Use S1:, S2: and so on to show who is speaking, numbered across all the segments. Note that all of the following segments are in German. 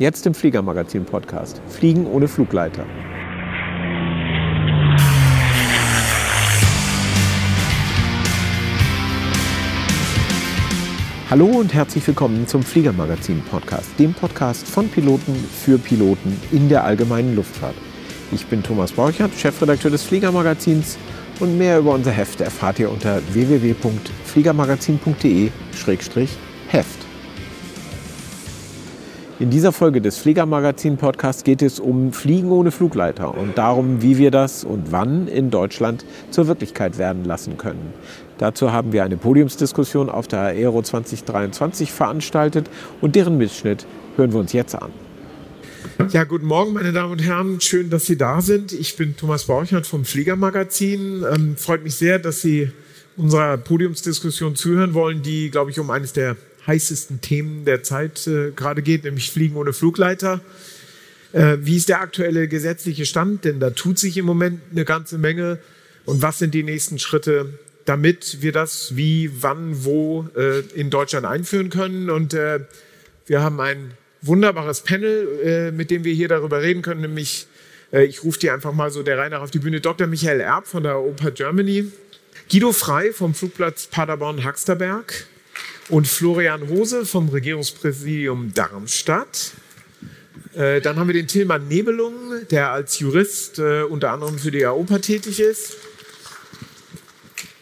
S1: Jetzt im Fliegermagazin-Podcast. Fliegen ohne Flugleiter. Hallo und herzlich willkommen zum Fliegermagazin-Podcast, dem Podcast von Piloten für Piloten in der allgemeinen Luftfahrt. Ich bin Thomas Borchert, Chefredakteur des Fliegermagazins und mehr über unser Heft erfahrt ihr unter www.fliegermagazin.de-heft. In dieser Folge des Fliegermagazin-Podcasts geht es um Fliegen ohne Flugleiter und darum, wie wir das und wann in Deutschland zur Wirklichkeit werden lassen können. Dazu haben wir eine Podiumsdiskussion auf der Aero 2023 veranstaltet und deren Mitschnitt hören wir uns jetzt an.
S2: Ja, guten Morgen, meine Damen und Herren. Schön, dass Sie da sind. Ich bin Thomas Borchert vom Fliegermagazin. Ähm, freut mich sehr, dass Sie unserer Podiumsdiskussion zuhören wollen, die, glaube ich, um eines der heißesten Themen der Zeit äh, gerade geht, nämlich Fliegen ohne Flugleiter. Äh, wie ist der aktuelle gesetzliche Stand? Denn da tut sich im Moment eine ganze Menge. Und was sind die nächsten Schritte, damit wir das wie, wann, wo äh, in Deutschland einführen können? Und äh, wir haben ein wunderbares Panel, äh, mit dem wir hier darüber reden können, nämlich äh, ich rufe dir einfach mal so der Reihe nach auf die Bühne, Dr. Michael Erb von der Oper Germany, Guido Frei vom Flugplatz Paderborn-Haxterberg, und Florian Hose vom Regierungspräsidium Darmstadt. Äh, dann haben wir den Tilman Nebelung, der als Jurist äh, unter anderem für die AOPA tätig ist.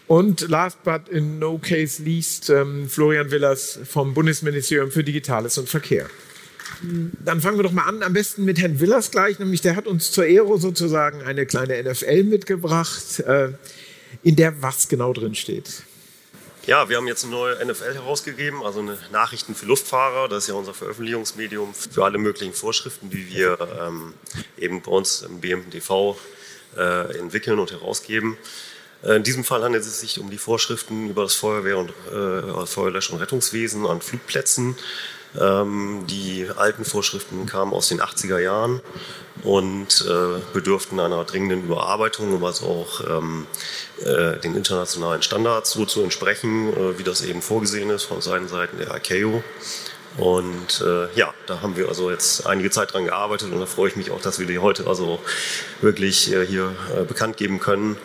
S2: Und last but in no case least, ähm, Florian Willers vom Bundesministerium für Digitales und Verkehr. Dann fangen wir doch mal an, am besten mit Herrn Willers gleich, nämlich der hat uns zur Aero sozusagen eine kleine NFL mitgebracht, äh, in der was genau drin steht.
S3: Ja, wir haben jetzt eine neue NFL herausgegeben, also eine Nachrichten für Luftfahrer. Das ist ja unser Veröffentlichungsmedium für alle möglichen Vorschriften, die wir ähm, eben bei uns im BMTV äh, entwickeln und herausgeben. Äh, in diesem Fall handelt es sich um die Vorschriften über das Feuerwehr- und äh, Feuerlösch- und Rettungswesen an Flugplätzen. Ähm, die alten Vorschriften kamen aus den 80er Jahren und äh, bedürften einer dringenden Überarbeitung, um also auch ähm, äh, den internationalen Standards so zu entsprechen, äh, wie das eben vorgesehen ist von seinen Seiten der ICAO. Und äh, ja, da haben wir also jetzt einige Zeit dran gearbeitet und da freue ich mich auch, dass wir die heute also wirklich äh, hier äh, bekannt geben können.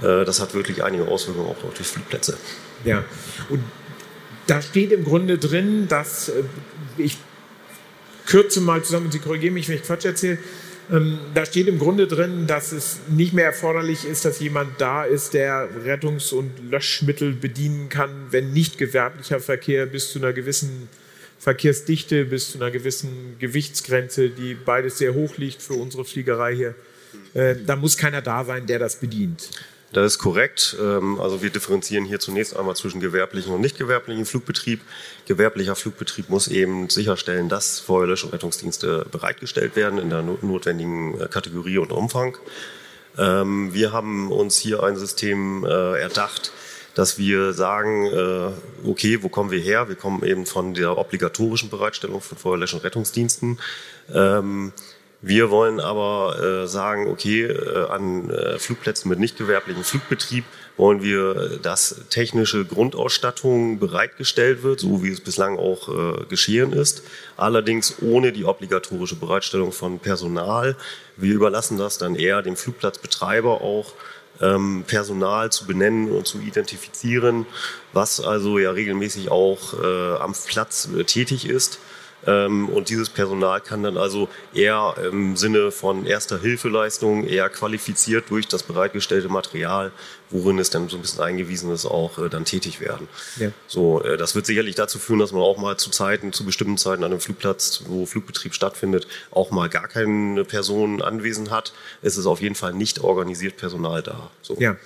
S3: Das hat wirklich einige Auswirkungen auch auf die Flugplätze.
S2: Ja, und da steht im Grunde drin, dass äh, ich kürze mal zusammen Sie korrigieren mich, wenn ich Quatsch erzähle. Ähm, da steht im Grunde drin, dass es nicht mehr erforderlich ist, dass jemand da ist, der Rettungs- und Löschmittel bedienen kann, wenn nicht gewerblicher Verkehr bis zu einer gewissen Verkehrsdichte, bis zu einer gewissen Gewichtsgrenze, die beides sehr hoch liegt für unsere Fliegerei hier. Äh, da muss keiner da sein, der das bedient.
S3: Das ist korrekt. Ähm, also wir differenzieren hier zunächst einmal zwischen gewerblichen und nicht gewerblichen Flugbetrieb. Gewerblicher Flugbetrieb muss eben sicherstellen, dass Feuerlösch- und Rettungsdienste bereitgestellt werden in der notwendigen äh, Kategorie und Umfang. Ähm, wir haben uns hier ein System äh, erdacht, dass wir sagen, äh, okay, wo kommen wir her? Wir kommen eben von der obligatorischen Bereitstellung von Feuerlösch- und Rettungsdiensten. Wir wollen aber äh, sagen, okay, äh, an äh, Flugplätzen mit nicht gewerblichem Flugbetrieb wollen wir, dass technische Grundausstattung bereitgestellt wird, so wie es bislang auch äh, geschehen ist. Allerdings ohne die obligatorische Bereitstellung von Personal. Wir überlassen das dann eher dem Flugplatzbetreiber auch ähm, Personal zu benennen und zu identifizieren, was also ja regelmäßig auch äh, am Platz äh, tätig ist und dieses Personal kann dann also eher im Sinne von erster Hilfeleistung eher qualifiziert durch das bereitgestellte Material, worin es dann so ein bisschen eingewiesen ist, auch äh, dann tätig werden. Ja. So, äh, das wird sicherlich dazu führen, dass man auch mal zu Zeiten, zu bestimmten Zeiten an einem Flugplatz, wo Flugbetrieb stattfindet, auch mal gar keine Person anwesend hat. Es ist auf jeden Fall nicht organisiert Personal da.
S2: So. Ja.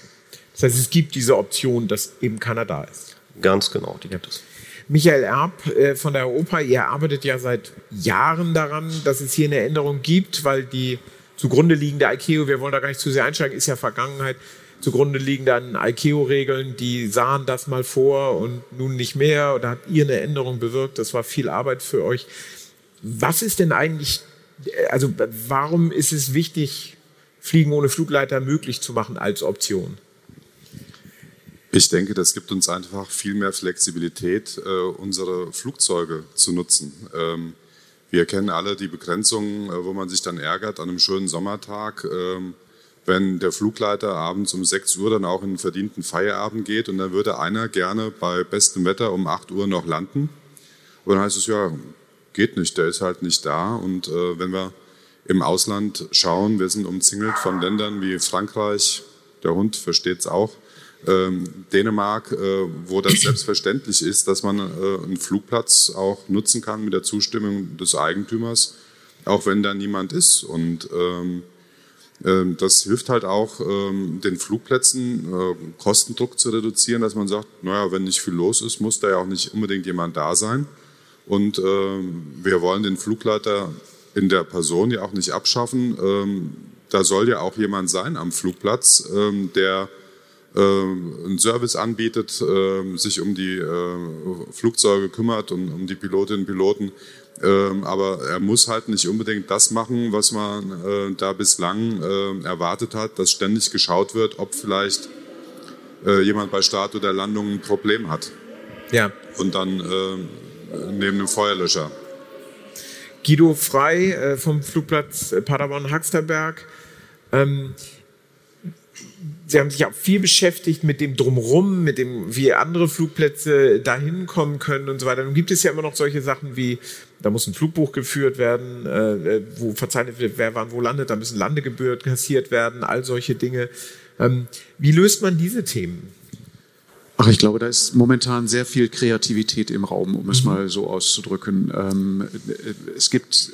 S2: Das heißt, es gibt diese Option, dass eben keiner da ist.
S3: Ganz genau, die gibt es.
S2: Michael Erb äh, von der Oper, ihr arbeitet ja seit Jahren daran, dass es hier eine Änderung gibt, weil die zugrunde liegende ICAO, wir wollen da gar nicht zu sehr einsteigen, ist ja Vergangenheit, zugrunde liegenden ICAO-Regeln, die sahen das mal vor und nun nicht mehr. Da habt ihr eine Änderung bewirkt, das war viel Arbeit für euch. Was ist denn eigentlich, also warum ist es wichtig, Fliegen ohne Flugleiter möglich zu machen als Option?
S4: Ich denke, das gibt uns einfach viel mehr Flexibilität, äh, unsere Flugzeuge zu nutzen. Ähm, wir kennen alle die Begrenzungen, äh, wo man sich dann ärgert an einem schönen Sommertag, ähm, wenn der Flugleiter abends um 6 Uhr dann auch in den verdienten Feierabend geht und dann würde einer gerne bei bestem Wetter um 8 Uhr noch landen. Und dann heißt es ja, geht nicht, der ist halt nicht da. Und äh, wenn wir im Ausland schauen, wir sind umzingelt von Ländern wie Frankreich, der Hund versteht es auch, ähm, Dänemark, äh, wo das selbstverständlich ist, dass man äh, einen Flugplatz auch nutzen kann mit der Zustimmung des Eigentümers, auch wenn da niemand ist. Und ähm, äh, das hilft halt auch, ähm, den Flugplätzen äh, Kostendruck zu reduzieren, dass man sagt, naja, wenn nicht viel los ist, muss da ja auch nicht unbedingt jemand da sein. Und äh, wir wollen den Flugleiter in der Person ja auch nicht abschaffen. Ähm, da soll ja auch jemand sein am Flugplatz, ähm, der einen Service anbietet, äh, sich um die äh, Flugzeuge kümmert und um die Pilotinnen und Piloten. Ähm, aber er muss halt nicht unbedingt das machen, was man da bislang erwartet hat, dass ständig geschaut wird, ob vielleicht jemand bei Start oder Landung ein Problem hat.
S2: Ja.
S4: Und dann neben dem Feuerlöscher.
S2: Guido Frei vom Flugplatz Paderborn-Haxterberg. Sie haben sich auch viel beschäftigt mit dem Drumrum, mit dem, wie andere Flugplätze dahin kommen können und so weiter. Nun gibt es ja immer noch solche Sachen wie, da muss ein Flugbuch geführt werden, äh, wo verzeichnet wird, wer wann wo landet, da müssen Landegebühren kassiert werden, all solche Dinge. Ähm, wie löst man diese Themen?
S5: Ach, ich glaube, da ist momentan sehr viel Kreativität im Raum, um es mhm. mal so auszudrücken. Ähm, es gibt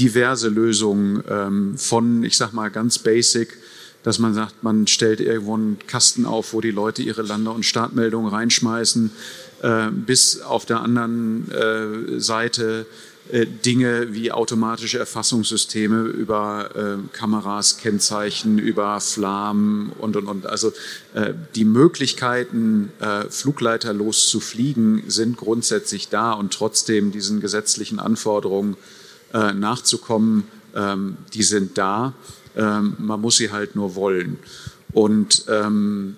S5: diverse Lösungen ähm, von, ich sag mal, ganz basic dass man sagt, man stellt irgendwo einen Kasten auf, wo die Leute ihre Lande- und Startmeldungen reinschmeißen, äh, bis auf der anderen äh, Seite äh, Dinge wie automatische Erfassungssysteme über äh, Kameras, Kennzeichen, über Flammen und, und, und. Also äh, die Möglichkeiten, äh, flugleiterlos zu fliegen, sind grundsätzlich da und trotzdem diesen gesetzlichen Anforderungen nachzukommen, ähm, die sind da. Ähm, man muss sie halt nur wollen. Und ähm,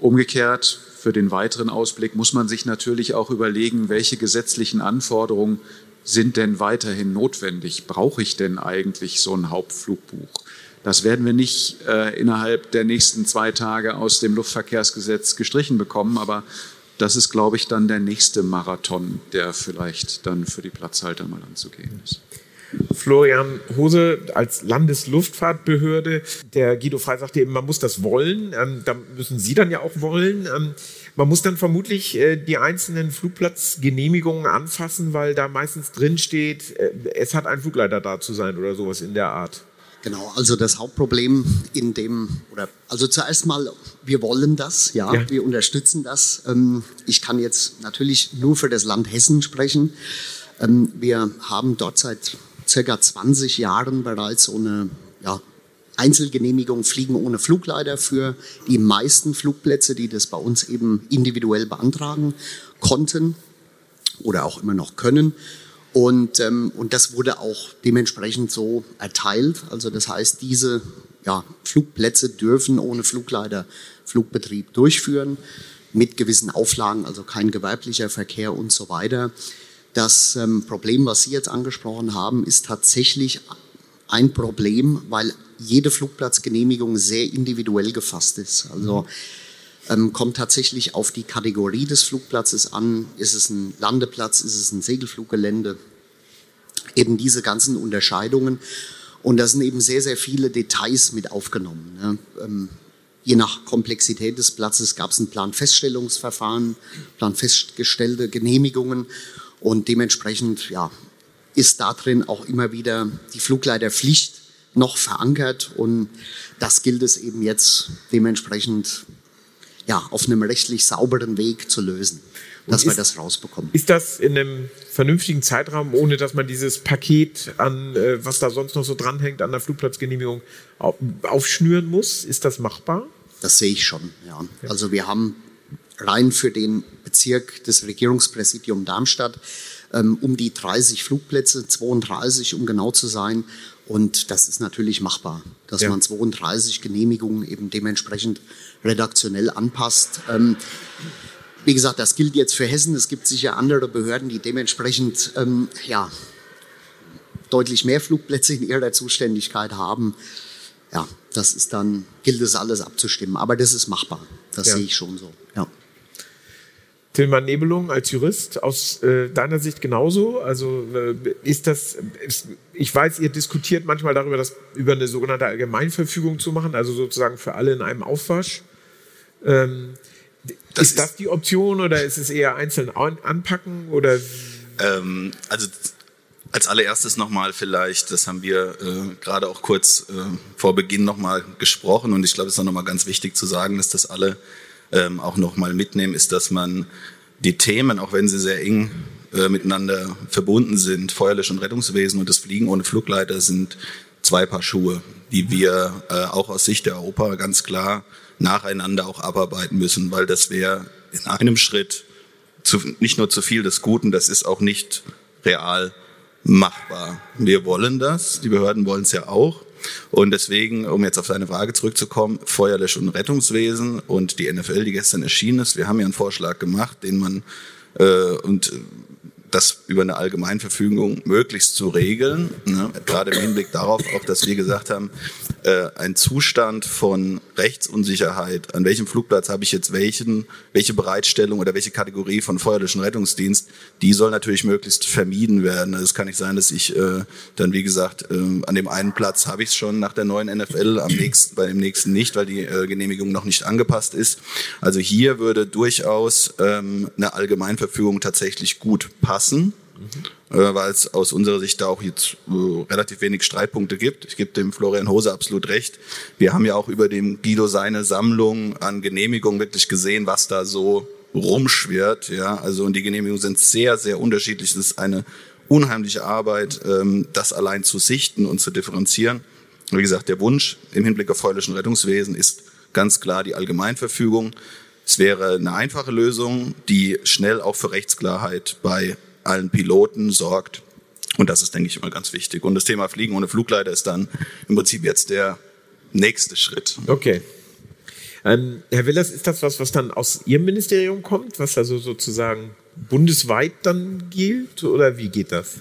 S5: umgekehrt, für den weiteren Ausblick muss man sich natürlich auch überlegen, welche gesetzlichen Anforderungen sind denn weiterhin notwendig? Brauche ich denn eigentlich so ein Hauptflugbuch? Das werden wir nicht äh, innerhalb der nächsten zwei Tage aus dem Luftverkehrsgesetz gestrichen bekommen, aber das ist, glaube ich, dann der nächste Marathon, der vielleicht dann für die Platzhalter mal anzugehen ist.
S2: Florian Hose als Landesluftfahrtbehörde. Der Guido Frey sagte eben, man muss das wollen. Ähm, da müssen Sie dann ja auch wollen. Ähm, man muss dann vermutlich äh, die einzelnen Flugplatzgenehmigungen anfassen, weil da meistens drin steht, äh, es hat ein Flugleiter da zu sein oder sowas in der Art.
S6: Genau, also das Hauptproblem in dem, oder also zuerst mal, wir wollen das, ja, ja. wir unterstützen das. Ähm, ich kann jetzt natürlich nur für das Land Hessen sprechen. Wir haben dort seit circa 20 Jahren bereits so eine ja, Einzelgenehmigung Fliegen ohne Flugleiter für die meisten Flugplätze, die das bei uns eben individuell beantragen konnten oder auch immer noch können. Und, ähm, und das wurde auch dementsprechend so erteilt. Also das heißt, diese ja, Flugplätze dürfen ohne Flugleiter Flugbetrieb durchführen mit gewissen Auflagen, also kein gewerblicher Verkehr und so weiter. Das ähm, Problem, was Sie jetzt angesprochen haben, ist tatsächlich ein Problem, weil jede Flugplatzgenehmigung sehr individuell gefasst ist. Also ähm, kommt tatsächlich auf die Kategorie des Flugplatzes an. Ist es ein Landeplatz? Ist es ein Segelfluggelände? Eben diese ganzen Unterscheidungen. Und da sind eben sehr, sehr viele Details mit aufgenommen. Ne? Ähm, je nach Komplexität des Platzes gab es ein Planfeststellungsverfahren, planfestgestellte Genehmigungen. Und dementsprechend ja, ist da drin auch immer wieder die Flugleiterpflicht noch verankert. Und das gilt es eben jetzt dementsprechend ja, auf einem rechtlich sauberen Weg zu lösen, dass ist, wir das rausbekommen.
S2: Ist das in einem vernünftigen Zeitraum, ohne dass man dieses Paket an, äh, was da sonst noch so dranhängt, an der Flugplatzgenehmigung aufschnüren muss? Ist das machbar?
S6: Das sehe ich schon, ja. Also wir haben rein für den Bezirk des Regierungspräsidium Darmstadt ähm, um die 30 Flugplätze, 32 um genau zu sein. Und das ist natürlich machbar, dass ja. man 32 Genehmigungen eben dementsprechend redaktionell anpasst. Ähm, wie gesagt, das gilt jetzt für Hessen. Es gibt sicher andere Behörden, die dementsprechend ähm, ja, deutlich mehr Flugplätze in ihrer Zuständigkeit haben. Ja, das ist dann, gilt es alles abzustimmen. Aber das ist machbar. Das ja. sehe ich schon so. Ja.
S2: Tilman Nebelung als Jurist aus äh, deiner Sicht genauso? Also äh, ist das, ist, ich weiß, ihr diskutiert manchmal darüber, das über eine sogenannte Allgemeinverfügung zu machen, also sozusagen für alle in einem Aufwasch. Ähm, das ist, ist das die Option oder ist es eher einzeln anpacken oder?
S7: Ähm, also als allererstes nochmal vielleicht, das haben wir äh, gerade auch kurz äh, vor Beginn nochmal gesprochen und ich glaube, es ist auch nochmal ganz wichtig zu sagen, dass das alle ähm, auch nochmal mitnehmen, ist, dass man die Themen, auch wenn sie sehr eng äh, miteinander verbunden sind, Feuerlösch- und Rettungswesen und das Fliegen ohne Flugleiter sind zwei Paar Schuhe, die wir äh, auch aus Sicht der Europa ganz klar nacheinander auch abarbeiten müssen, weil das wäre in einem Schritt zu, nicht nur zu viel des Guten, das ist auch nicht real machbar. Wir wollen das, die Behörden wollen es ja auch. Und deswegen, um jetzt auf deine Frage zurückzukommen, Feuerlösch- und Rettungswesen und die NFL, die gestern erschienen ist, wir haben ja einen Vorschlag gemacht, den man äh, und das über eine Allgemeinverfügung möglichst zu regeln. Ne? Gerade im Hinblick darauf auch, dass wir gesagt haben, äh, ein Zustand von Rechtsunsicherheit, an welchem Flugplatz habe ich jetzt welchen, welche Bereitstellung oder welche Kategorie von Feuerlöschen Rettungsdienst, die soll natürlich möglichst vermieden werden. Also es kann nicht sein, dass ich äh, dann, wie gesagt, äh, an dem einen Platz habe ich es schon nach der neuen NFL, am nächsten, bei dem nächsten nicht, weil die äh, Genehmigung noch nicht angepasst ist. Also hier würde durchaus ähm, eine Allgemeinverfügung tatsächlich gut passen. Mhm äh, weil es aus unserer Sicht da auch jetzt äh, relativ wenig Streitpunkte gibt. Ich gebe dem Florian Hose absolut recht. Wir haben ja auch über dem Guido seine Sammlung an Genehmigungen wirklich gesehen, was da so rumschwirrt. Ja, also und die Genehmigungen sind sehr, sehr unterschiedlich. Es ist eine unheimliche Arbeit, ähm, das allein zu sichten und zu differenzieren. Wie gesagt, der Wunsch im Hinblick auf feuerlichen Rettungswesen ist ganz klar die Allgemeinverfügung. Es wäre eine einfache Lösung, die schnell auch für Rechtsklarheit bei allen Piloten sorgt. Und das ist, denke ich, immer ganz wichtig. Und das Thema Fliegen ohne Flugleiter ist dann im Prinzip jetzt der nächste Schritt.
S2: Okay. Ähm, Herr Willers, ist das was, was dann aus Ihrem Ministerium kommt, was also sozusagen bundesweit dann gilt? Oder wie geht das?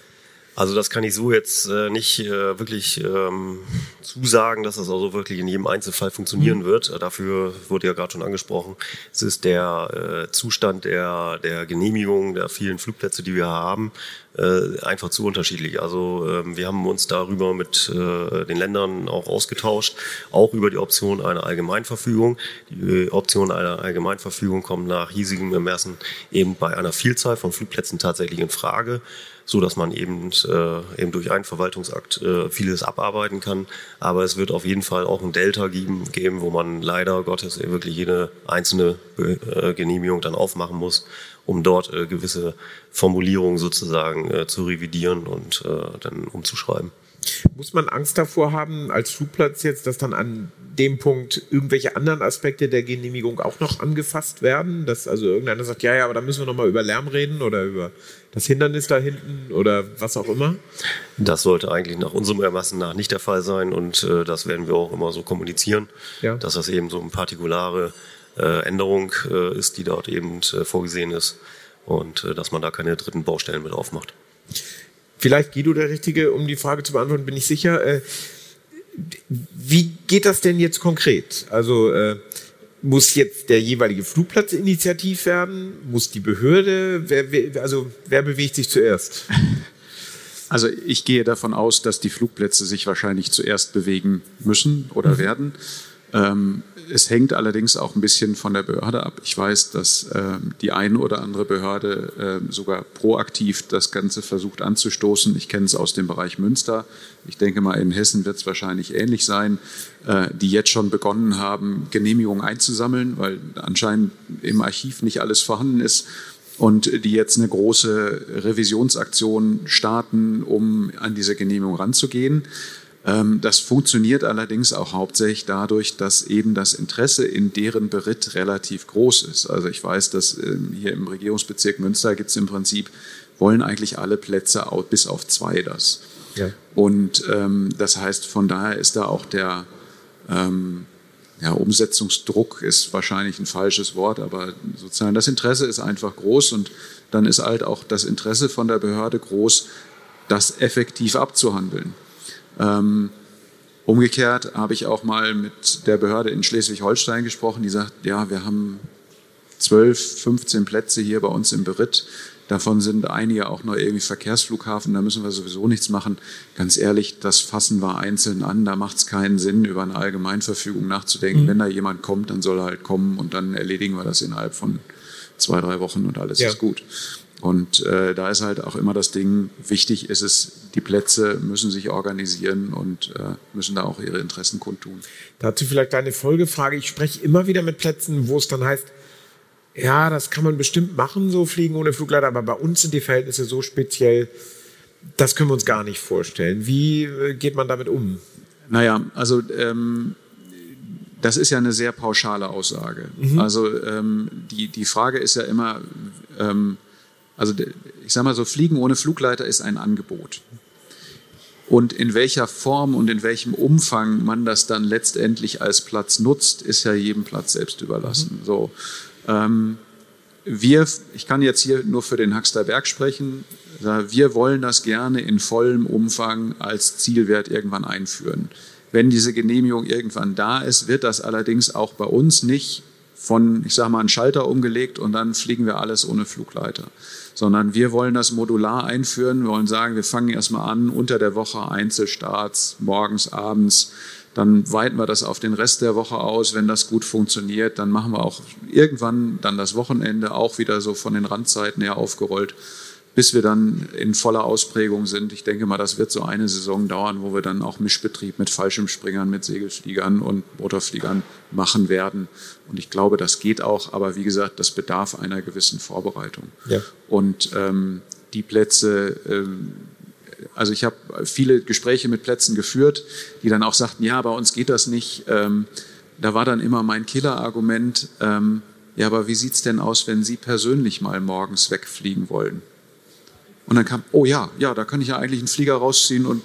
S3: Also das kann ich so jetzt äh, nicht äh, wirklich ähm, zusagen, dass das also wirklich in jedem Einzelfall funktionieren mhm. wird. Äh, dafür wurde ja gerade schon angesprochen. Es ist der äh, Zustand der, der Genehmigung der vielen Flugplätze, die wir haben, äh, einfach zu unterschiedlich. Also ähm, wir haben uns darüber mit äh, den Ländern auch ausgetauscht, auch über die Option einer Allgemeinverfügung. Die Option einer Allgemeinverfügung kommt nach hiesigem Ermessen eben bei einer Vielzahl von Flugplätzen tatsächlich in Frage so dass man eben, äh, eben durch einen Verwaltungsakt äh, vieles abarbeiten kann. Aber es wird auf jeden Fall auch ein Delta geben, geben wo man leider Gottes wirklich jede einzelne äh, Genehmigung dann aufmachen muss, um dort äh, gewisse Formulierungen sozusagen äh, zu revidieren und äh, dann umzuschreiben.
S2: Muss man Angst davor haben, als Flugplatz jetzt, dass dann an dem Punkt irgendwelche anderen Aspekte der Genehmigung auch noch angefasst werden? Dass also irgendeiner sagt, ja, ja, aber da müssen wir nochmal über Lärm reden oder über das Hindernis da hinten oder was auch immer?
S3: Das sollte eigentlich nach unserem Ermassen nach nicht der Fall sein und äh, das werden wir auch immer so kommunizieren, ja. dass das eben so eine partikulare äh, Änderung äh, ist, die dort eben äh, vorgesehen ist und äh, dass man da keine dritten Baustellen mit aufmacht.
S2: Vielleicht Guido der Richtige, um die Frage zu beantworten, bin ich sicher. Wie geht das denn jetzt konkret? Also äh, muss jetzt der jeweilige Flugplatz initiativ werden? Muss die Behörde? Wer, wer, also wer bewegt sich zuerst?
S5: Also ich gehe davon aus, dass die Flugplätze sich wahrscheinlich zuerst bewegen müssen oder mhm. werden. Ähm, es hängt allerdings auch ein bisschen von der Behörde ab. Ich weiß, dass äh, die eine oder andere Behörde äh, sogar proaktiv das Ganze versucht anzustoßen. Ich kenne es aus dem Bereich Münster. Ich denke mal, in Hessen wird es wahrscheinlich ähnlich sein, äh, die jetzt schon begonnen haben, Genehmigungen einzusammeln, weil anscheinend im Archiv nicht alles vorhanden ist und die jetzt eine große Revisionsaktion starten, um an diese Genehmigung ranzugehen. Ähm, das funktioniert allerdings auch hauptsächlich dadurch, dass eben das Interesse in deren Beritt relativ groß ist. Also ich weiß, dass ähm, hier im Regierungsbezirk Münster gibt es im Prinzip, wollen eigentlich alle Plätze bis auf zwei das. Ja. Und ähm, das heißt, von daher ist da auch der ähm, ja, Umsetzungsdruck ist wahrscheinlich ein falsches Wort, aber sozusagen das Interesse ist einfach groß und dann ist halt auch das Interesse von der Behörde groß, das effektiv abzuhandeln. Ähm, umgekehrt habe ich auch mal mit der Behörde in Schleswig-Holstein gesprochen, die sagt, ja, wir haben 12, 15 Plätze hier bei uns im Beritt. Davon sind einige auch noch irgendwie Verkehrsflughafen, da müssen wir sowieso nichts machen. Ganz ehrlich, das fassen wir einzeln an, da macht es keinen Sinn, über eine Allgemeinverfügung nachzudenken. Mhm. Wenn da jemand kommt, dann soll er halt kommen und dann erledigen wir das innerhalb von zwei, drei Wochen und alles ja. ist gut. Und äh, da ist halt auch immer das Ding, wichtig ist es, die Plätze müssen sich organisieren und äh, müssen da auch ihre Interessen kundtun.
S2: Dazu vielleicht eine Folgefrage. Ich spreche immer wieder mit Plätzen, wo es dann heißt, ja, das kann man bestimmt machen, so fliegen ohne Flugleiter, aber bei uns sind die Verhältnisse so speziell, das können wir uns gar nicht vorstellen. Wie äh, geht man damit um?
S5: Naja, also ähm, das ist ja eine sehr pauschale Aussage. Mhm. Also ähm, die, die Frage ist ja immer, ähm, also ich sage mal so, Fliegen ohne Flugleiter ist ein Angebot. Und in welcher Form und in welchem Umfang man das dann letztendlich als Platz nutzt, ist ja jedem Platz selbst überlassen. Mhm. So, ähm, wir, ich kann jetzt hier nur für den Haxter Berg sprechen, wir wollen das gerne in vollem Umfang als Zielwert irgendwann einführen. Wenn diese Genehmigung irgendwann da ist, wird das allerdings auch bei uns nicht von, ich sage mal, einen Schalter umgelegt und dann fliegen wir alles ohne Flugleiter. Sondern wir wollen das modular einführen. Wir wollen sagen, wir fangen erstmal an, unter der Woche Einzelstarts, morgens, abends, dann weiten wir das auf den Rest der Woche aus. Wenn das gut funktioniert, dann machen wir auch irgendwann dann das Wochenende auch wieder so von den Randzeiten her aufgerollt, bis wir dann in voller Ausprägung sind. Ich denke mal, das wird so eine Saison dauern, wo wir dann auch Mischbetrieb mit Fallschirmspringern, mit Segelfliegern und Motorfliegern machen werden. Und ich glaube, das geht auch, aber wie gesagt, das bedarf einer gewissen Vorbereitung. Ja. Und ähm, die Plätze, ähm, also ich habe viele Gespräche mit Plätzen geführt, die dann auch sagten, ja, bei uns geht das nicht. Ähm, da war dann immer mein Killerargument, ähm, ja, aber wie sieht es denn aus, wenn Sie persönlich mal morgens wegfliegen wollen? Und dann kam, oh ja, ja, da kann ich ja eigentlich einen Flieger rausziehen und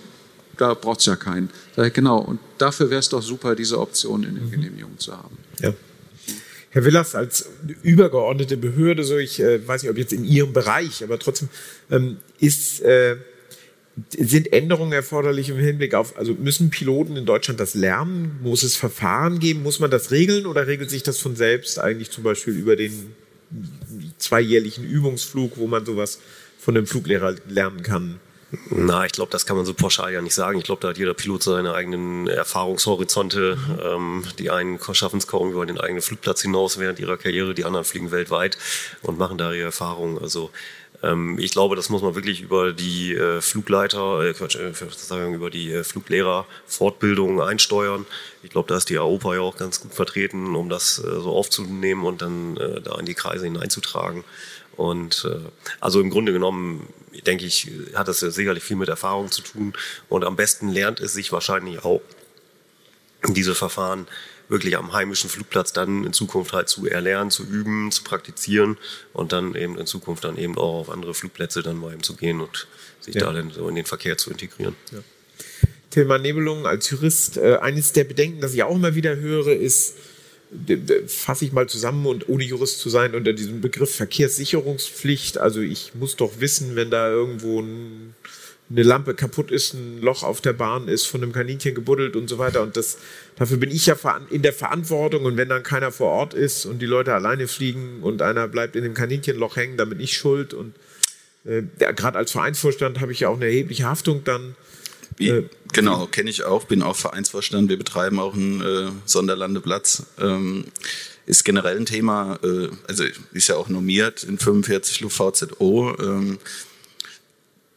S5: da braucht es ja keinen. Genau, und dafür wäre es doch super, diese Option in den. Genehmigungen zu haben. Ja.
S2: Herr Willers, als übergeordnete Behörde, so ich äh, weiß nicht, ob jetzt in Ihrem Bereich, aber trotzdem ähm, ist äh, sind Änderungen erforderlich im Hinblick auf, also müssen Piloten in Deutschland das lernen? Muss es Verfahren geben? Muss man das regeln oder regelt sich das von selbst eigentlich zum Beispiel über den zweijährlichen Übungsflug, wo man sowas von dem Fluglehrer lernen kann?
S3: Na, ich glaube, das kann man so pauschal ja nicht sagen. Ich glaube, da hat jeder Pilot seine eigenen Erfahrungshorizonte. Mhm. Ähm, die einen schaffen es kaum über den eigenen Flugplatz hinaus während ihrer Karriere, die anderen fliegen weltweit und machen da ihre Erfahrungen. Also ähm, ich glaube, das muss man wirklich über die äh, Flugleiter, äh, Quatsch, äh, über die Fluglehrer-Fortbildung einsteuern. Ich glaube, da ist die AOPA ja auch ganz gut vertreten, um das so aufzunehmen und dann da in die Kreise hineinzutragen. Und äh, also im Grunde genommen, denke ich, hat das ja sicherlich viel mit Erfahrung zu tun. Und am besten lernt es sich wahrscheinlich auch diese Verfahren wirklich am heimischen Flugplatz dann in Zukunft halt zu erlernen, zu üben, zu praktizieren und dann eben in Zukunft dann eben auch auf andere Flugplätze dann mal eben zu gehen und sich ja. da dann so in den Verkehr zu integrieren. Ja.
S2: Tilman Nebelung als Jurist, äh, eines der Bedenken, das ich auch immer wieder höre, ist, fasse ich mal zusammen und ohne Jurist zu sein unter diesem Begriff Verkehrssicherungspflicht. Also ich muss doch wissen, wenn da irgendwo ein eine Lampe kaputt ist, ein Loch auf der Bahn ist, von einem Kaninchen gebuddelt und so weiter. Und das, dafür bin ich ja in der Verantwortung. Und wenn dann keiner vor Ort ist und die Leute alleine fliegen und einer bleibt in dem Kaninchenloch hängen, dann bin ich schuld. Und äh, ja, gerade als Vereinsvorstand habe ich ja auch eine erhebliche Haftung dann.
S7: Wie, äh, genau, kenne ich auch, bin auch Vereinsvorstand. Wir betreiben auch einen äh, Sonderlandeplatz. Ähm, ist generell ein Thema, äh, also ist ja auch normiert in 45 LuftVZO. Ähm,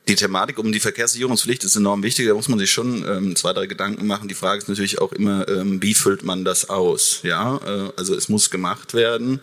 S7: die Thematik um die Verkehrssicherungspflicht ist enorm wichtig. Da muss man sich schon ähm, zwei, drei Gedanken machen. Die Frage ist natürlich auch immer, ähm, wie füllt man das aus? Ja, äh, also es muss gemacht werden.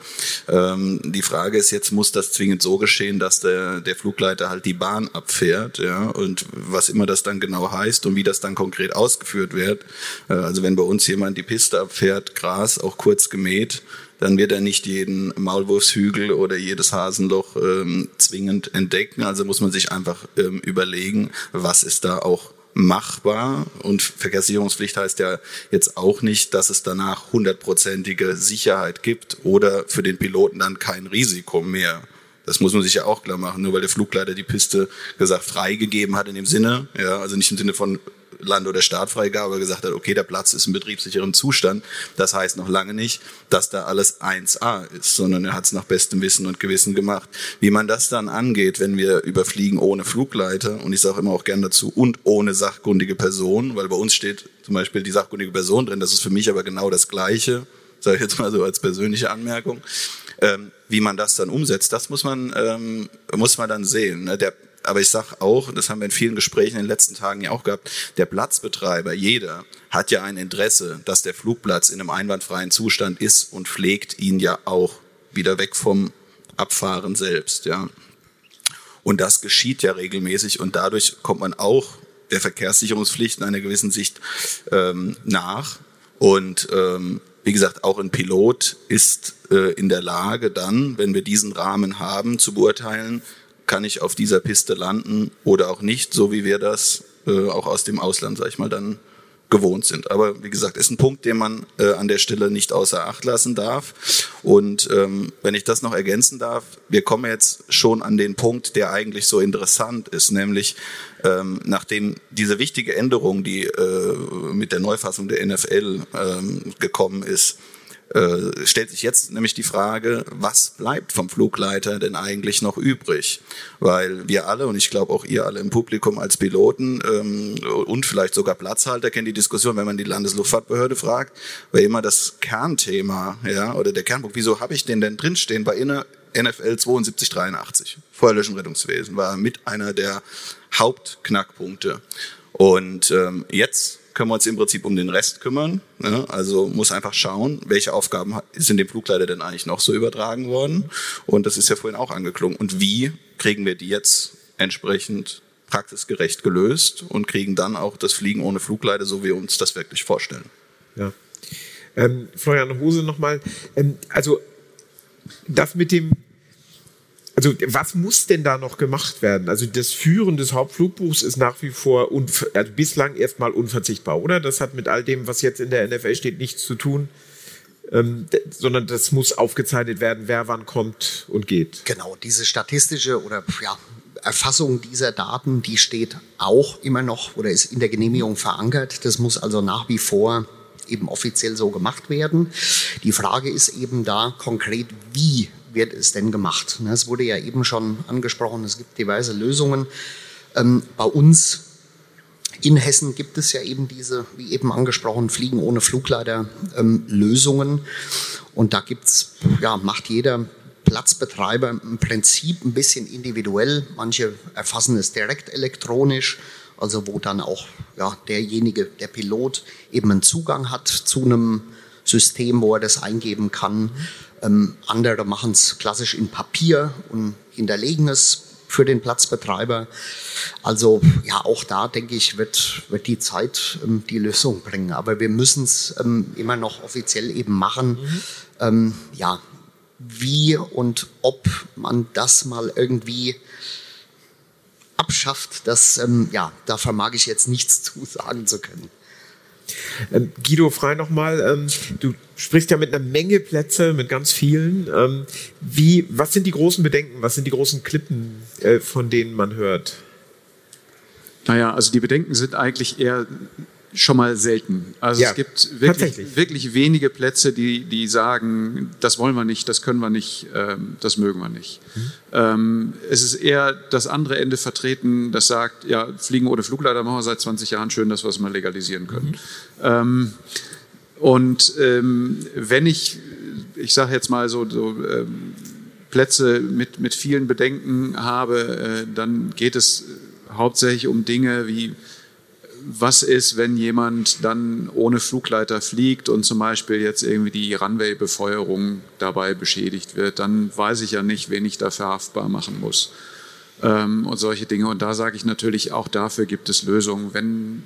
S7: Ähm, die Frage ist jetzt, muss das zwingend so geschehen, dass der, der Flugleiter halt die Bahn abfährt? Ja, und was immer das dann genau heißt und wie das dann konkret ausgeführt wird. Äh, also wenn bei uns jemand die Piste abfährt, Gras auch kurz gemäht, dann wird er nicht jeden Maulwurfshügel oder jedes Hasenloch ähm, zwingend entdecken. Also muss man sich einfach ähm, überlegen, was ist da auch machbar. Und Verkehrssicherungspflicht heißt ja jetzt auch nicht, dass es danach hundertprozentige Sicherheit gibt oder für den Piloten dann kein Risiko mehr Das muss man sich ja auch klar machen, nur weil der Flugleiter die Piste gesagt freigegeben hat in dem Sinne, ja, also nicht im Sinne von Land- oder Startfreigabe gesagt hat, okay, der Platz ist in betriebssicherem Zustand. Das heißt noch lange nicht, dass da alles 1A ist, sondern er hat es nach bestem Wissen und Gewissen gemacht. Wie man das dann angeht, wenn wir überfliegen ohne Flugleiter, und ich sage immer auch gern dazu, und ohne sachkundige Person, weil bei uns steht zum Beispiel die sachkundige Person drin, das ist für mich aber genau das Gleiche, sage ich jetzt mal so als persönliche Anmerkung. Ähm, wie man das dann umsetzt, das muss man, ähm, muss man dann sehen. Ne? Der aber ich sage auch, das haben wir in vielen Gesprächen in den letzten Tagen ja auch gehabt, der Platzbetreiber, jeder, hat ja ein Interesse, dass der Flugplatz in einem einwandfreien Zustand ist und pflegt ihn ja auch wieder weg vom Abfahren selbst. Ja. Und das geschieht ja regelmäßig und dadurch kommt man auch der Verkehrssicherungspflicht in einer gewissen Sicht ähm, nach. Und ähm, wie gesagt, auch ein Pilot ist äh, in der Lage dann, wenn wir diesen Rahmen haben, zu beurteilen, kann ich auf dieser Piste landen oder auch nicht, so wie wir das äh, auch aus dem Ausland, sag ich mal, dann gewohnt sind. Aber wie gesagt, ist ein Punkt, den man äh, an der Stelle nicht außer Acht lassen darf. Und ähm, wenn ich das noch ergänzen darf, wir kommen jetzt schon an den Punkt, der eigentlich so interessant ist, nämlich ähm, nachdem diese wichtige Änderung, die äh, mit der Neufassung der NFL ähm, gekommen ist, äh, stellt sich jetzt nämlich die Frage, was bleibt vom Flugleiter denn eigentlich noch übrig? Weil wir alle, und ich glaube auch ihr alle im Publikum als Piloten ähm, und vielleicht sogar Platzhalter kennen die Diskussion, wenn man die Landesluftfahrtbehörde fragt, weil immer das Kernthema, ja, oder der Kernpunkt, wieso habe ich den denn drinstehen bei inner NFL 7283, Feuerlöschen Rettungswesen, war mit einer der Hauptknackpunkte. Und ähm, jetzt können wir uns im Prinzip um den Rest kümmern. Ne? Also muss einfach schauen, welche Aufgaben sind dem Flugleiter denn eigentlich noch so übertragen worden. Und das ist ja vorhin auch angeklungen. Und wie kriegen wir die jetzt entsprechend praxisgerecht gelöst und kriegen dann auch das Fliegen ohne Flugleiter, so wie wir uns das wirklich vorstellen.
S2: Ja. Ähm, Florian Hose nochmal. Ähm, also das mit dem also was muss denn da noch gemacht werden? Also das Führen des Hauptflugbuchs ist nach wie vor also bislang erstmal unverzichtbar, oder? Das hat mit all dem, was jetzt in der NFL steht, nichts zu tun. Ähm, sondern das muss aufgezeichnet werden, wer wann kommt und geht.
S6: Genau, diese statistische oder ja, Erfassung dieser Daten, die steht auch immer noch oder ist in der Genehmigung verankert. Das muss also nach wie vor eben offiziell so gemacht werden. Die Frage ist eben da konkret, wie wird es denn gemacht? Es wurde ja eben schon angesprochen, es gibt diverse Lösungen. Ähm, bei uns in Hessen gibt es ja eben diese, wie eben angesprochen, Fliegen ohne Flugleiter ähm, Lösungen. Und da gibt's, ja, macht jeder Platzbetreiber im Prinzip ein bisschen individuell. Manche erfassen es direkt elektronisch, also wo dann auch ja, derjenige, der Pilot, eben einen Zugang hat zu einem System, wo er das eingeben kann. Ähm, andere machen es klassisch in Papier und hinterlegen es für den Platzbetreiber. Also ja, auch da denke ich, wird, wird die Zeit ähm, die Lösung bringen. Aber wir müssen es ähm, immer noch offiziell eben machen. Mhm. Ähm, ja, wie und ob man das mal irgendwie abschafft, das, ähm, ja, da vermag ich jetzt nichts zu sagen zu können.
S2: Ähm, Guido, frei nochmal. Ähm, du sprichst ja mit einer Menge Plätze, mit ganz vielen. Ähm, wie, was sind die großen Bedenken? Was sind die großen Klippen, äh, von denen man hört?
S5: Naja, also die Bedenken sind eigentlich eher schon mal selten. Also ja, es gibt wirklich, wirklich wenige Plätze, die, die sagen, das wollen wir nicht, das können wir nicht, ähm, das mögen wir nicht. Mhm. Ähm, es ist eher das andere Ende vertreten, das sagt, ja, Fliegen ohne Flugleiter machen wir seit 20 Jahren, schön, dass wir es mal legalisieren können. Mhm. Ähm, und ähm, wenn ich, ich sage jetzt mal so, so ähm, Plätze mit, mit vielen Bedenken habe, äh, dann geht es hauptsächlich um Dinge wie was ist, wenn jemand dann ohne Flugleiter fliegt und zum Beispiel jetzt irgendwie die Runway-Befeuerung dabei beschädigt wird, dann weiß ich ja nicht, wen ich dafür haftbar machen muss. Ähm, und solche Dinge. Und da sage ich natürlich, auch dafür gibt es Lösungen. Wenn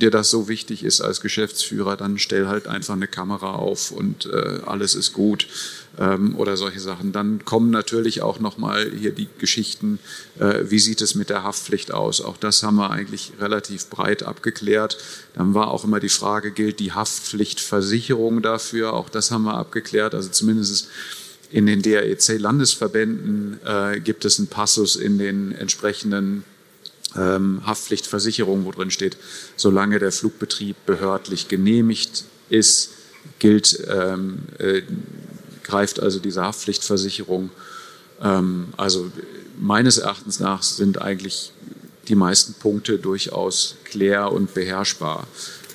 S5: dir das so wichtig ist als Geschäftsführer, dann stell halt einfach eine Kamera auf und äh, alles ist gut ähm, oder solche Sachen. Dann kommen natürlich auch nochmal hier die Geschichten, äh, wie sieht es mit der Haftpflicht aus? Auch das haben wir eigentlich relativ breit abgeklärt. Dann war auch immer die Frage, gilt die Haftpflichtversicherung dafür? Auch das haben wir abgeklärt. Also zumindest in den DREC-Landesverbänden äh, gibt es einen Passus in den entsprechenden ähm, Haftpflichtversicherungen, wo drin steht, solange der Flugbetrieb behördlich genehmigt ist, gilt, ähm, äh, greift also diese Haftpflichtversicherung. Ähm, also meines Erachtens nach sind eigentlich die meisten Punkte durchaus klär und beherrschbar.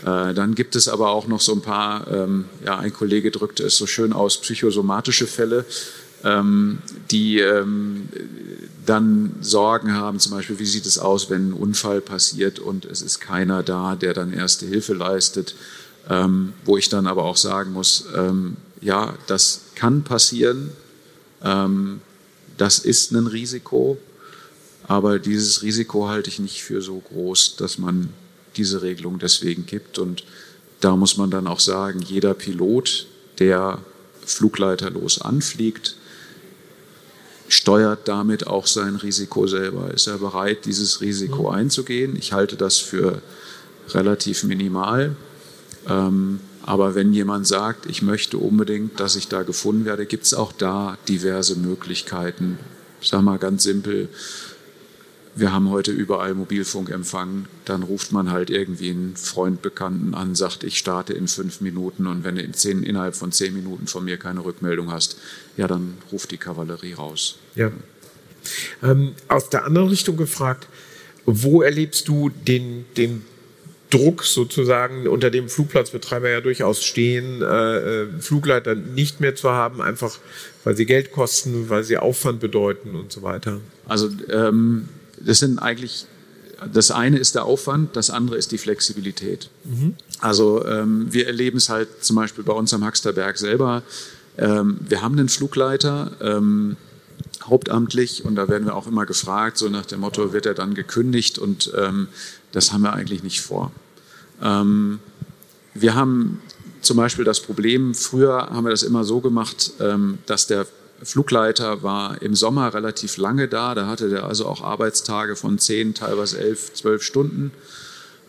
S5: Äh, dann gibt es aber auch noch so ein paar, ähm, ja, ein Kollege drückte es so schön aus, psychosomatische Fälle, ähm, die ähm, dann Sorgen haben, zum Beispiel, wie sieht es aus, wenn ein Unfall passiert und es ist keiner da, der dann erste Hilfe leistet, ähm, wo ich dann aber auch sagen muss, ähm, ja, das kann passieren, ähm, das ist ein Risiko, aber dieses Risiko halte ich nicht für so groß, dass man diese Regelung deswegen gibt. Und da muss man dann auch sagen, jeder Pilot, der flugleiterlos anfliegt, steuert damit auch sein Risiko selber. Ist er bereit, dieses Risiko mhm. einzugehen? Ich halte das für relativ minimal. Ähm, aber wenn jemand sagt, ich möchte unbedingt, dass ich da gefunden werde, gibt es auch da diverse Möglichkeiten. Ich sage mal ganz simpel, wir haben heute überall Mobilfunkempfang, dann ruft man halt irgendwie einen Freund, Bekannten an, sagt, ich starte in fünf Minuten und wenn du in zehn, innerhalb von zehn Minuten von mir keine Rückmeldung hast, ja, dann ruft die Kavallerie raus.
S2: Ja. Ähm, aus der anderen Richtung gefragt, wo erlebst du den, den Druck sozusagen, unter dem Flugplatzbetreiber ja durchaus stehen, äh, äh Flugleiter nicht mehr zu haben, einfach weil sie Geld kosten, weil sie Aufwand bedeuten und so weiter?
S5: Also ähm, das sind eigentlich, das eine ist der Aufwand, das andere ist die Flexibilität. Mhm. Also ähm, wir erleben es halt zum Beispiel bei uns am Haxterberg selber. Ähm, wir haben einen Flugleiter, ähm, hauptamtlich, und da werden wir auch immer gefragt, so nach dem Motto, wird er dann gekündigt? Und ähm, das haben wir eigentlich nicht vor. Ähm, wir haben zum Beispiel das Problem, früher haben wir das immer so gemacht, ähm, dass der Flugleiter war im Sommer relativ lange da. Da hatte der also auch Arbeitstage von zehn, teilweise elf, zwölf Stunden.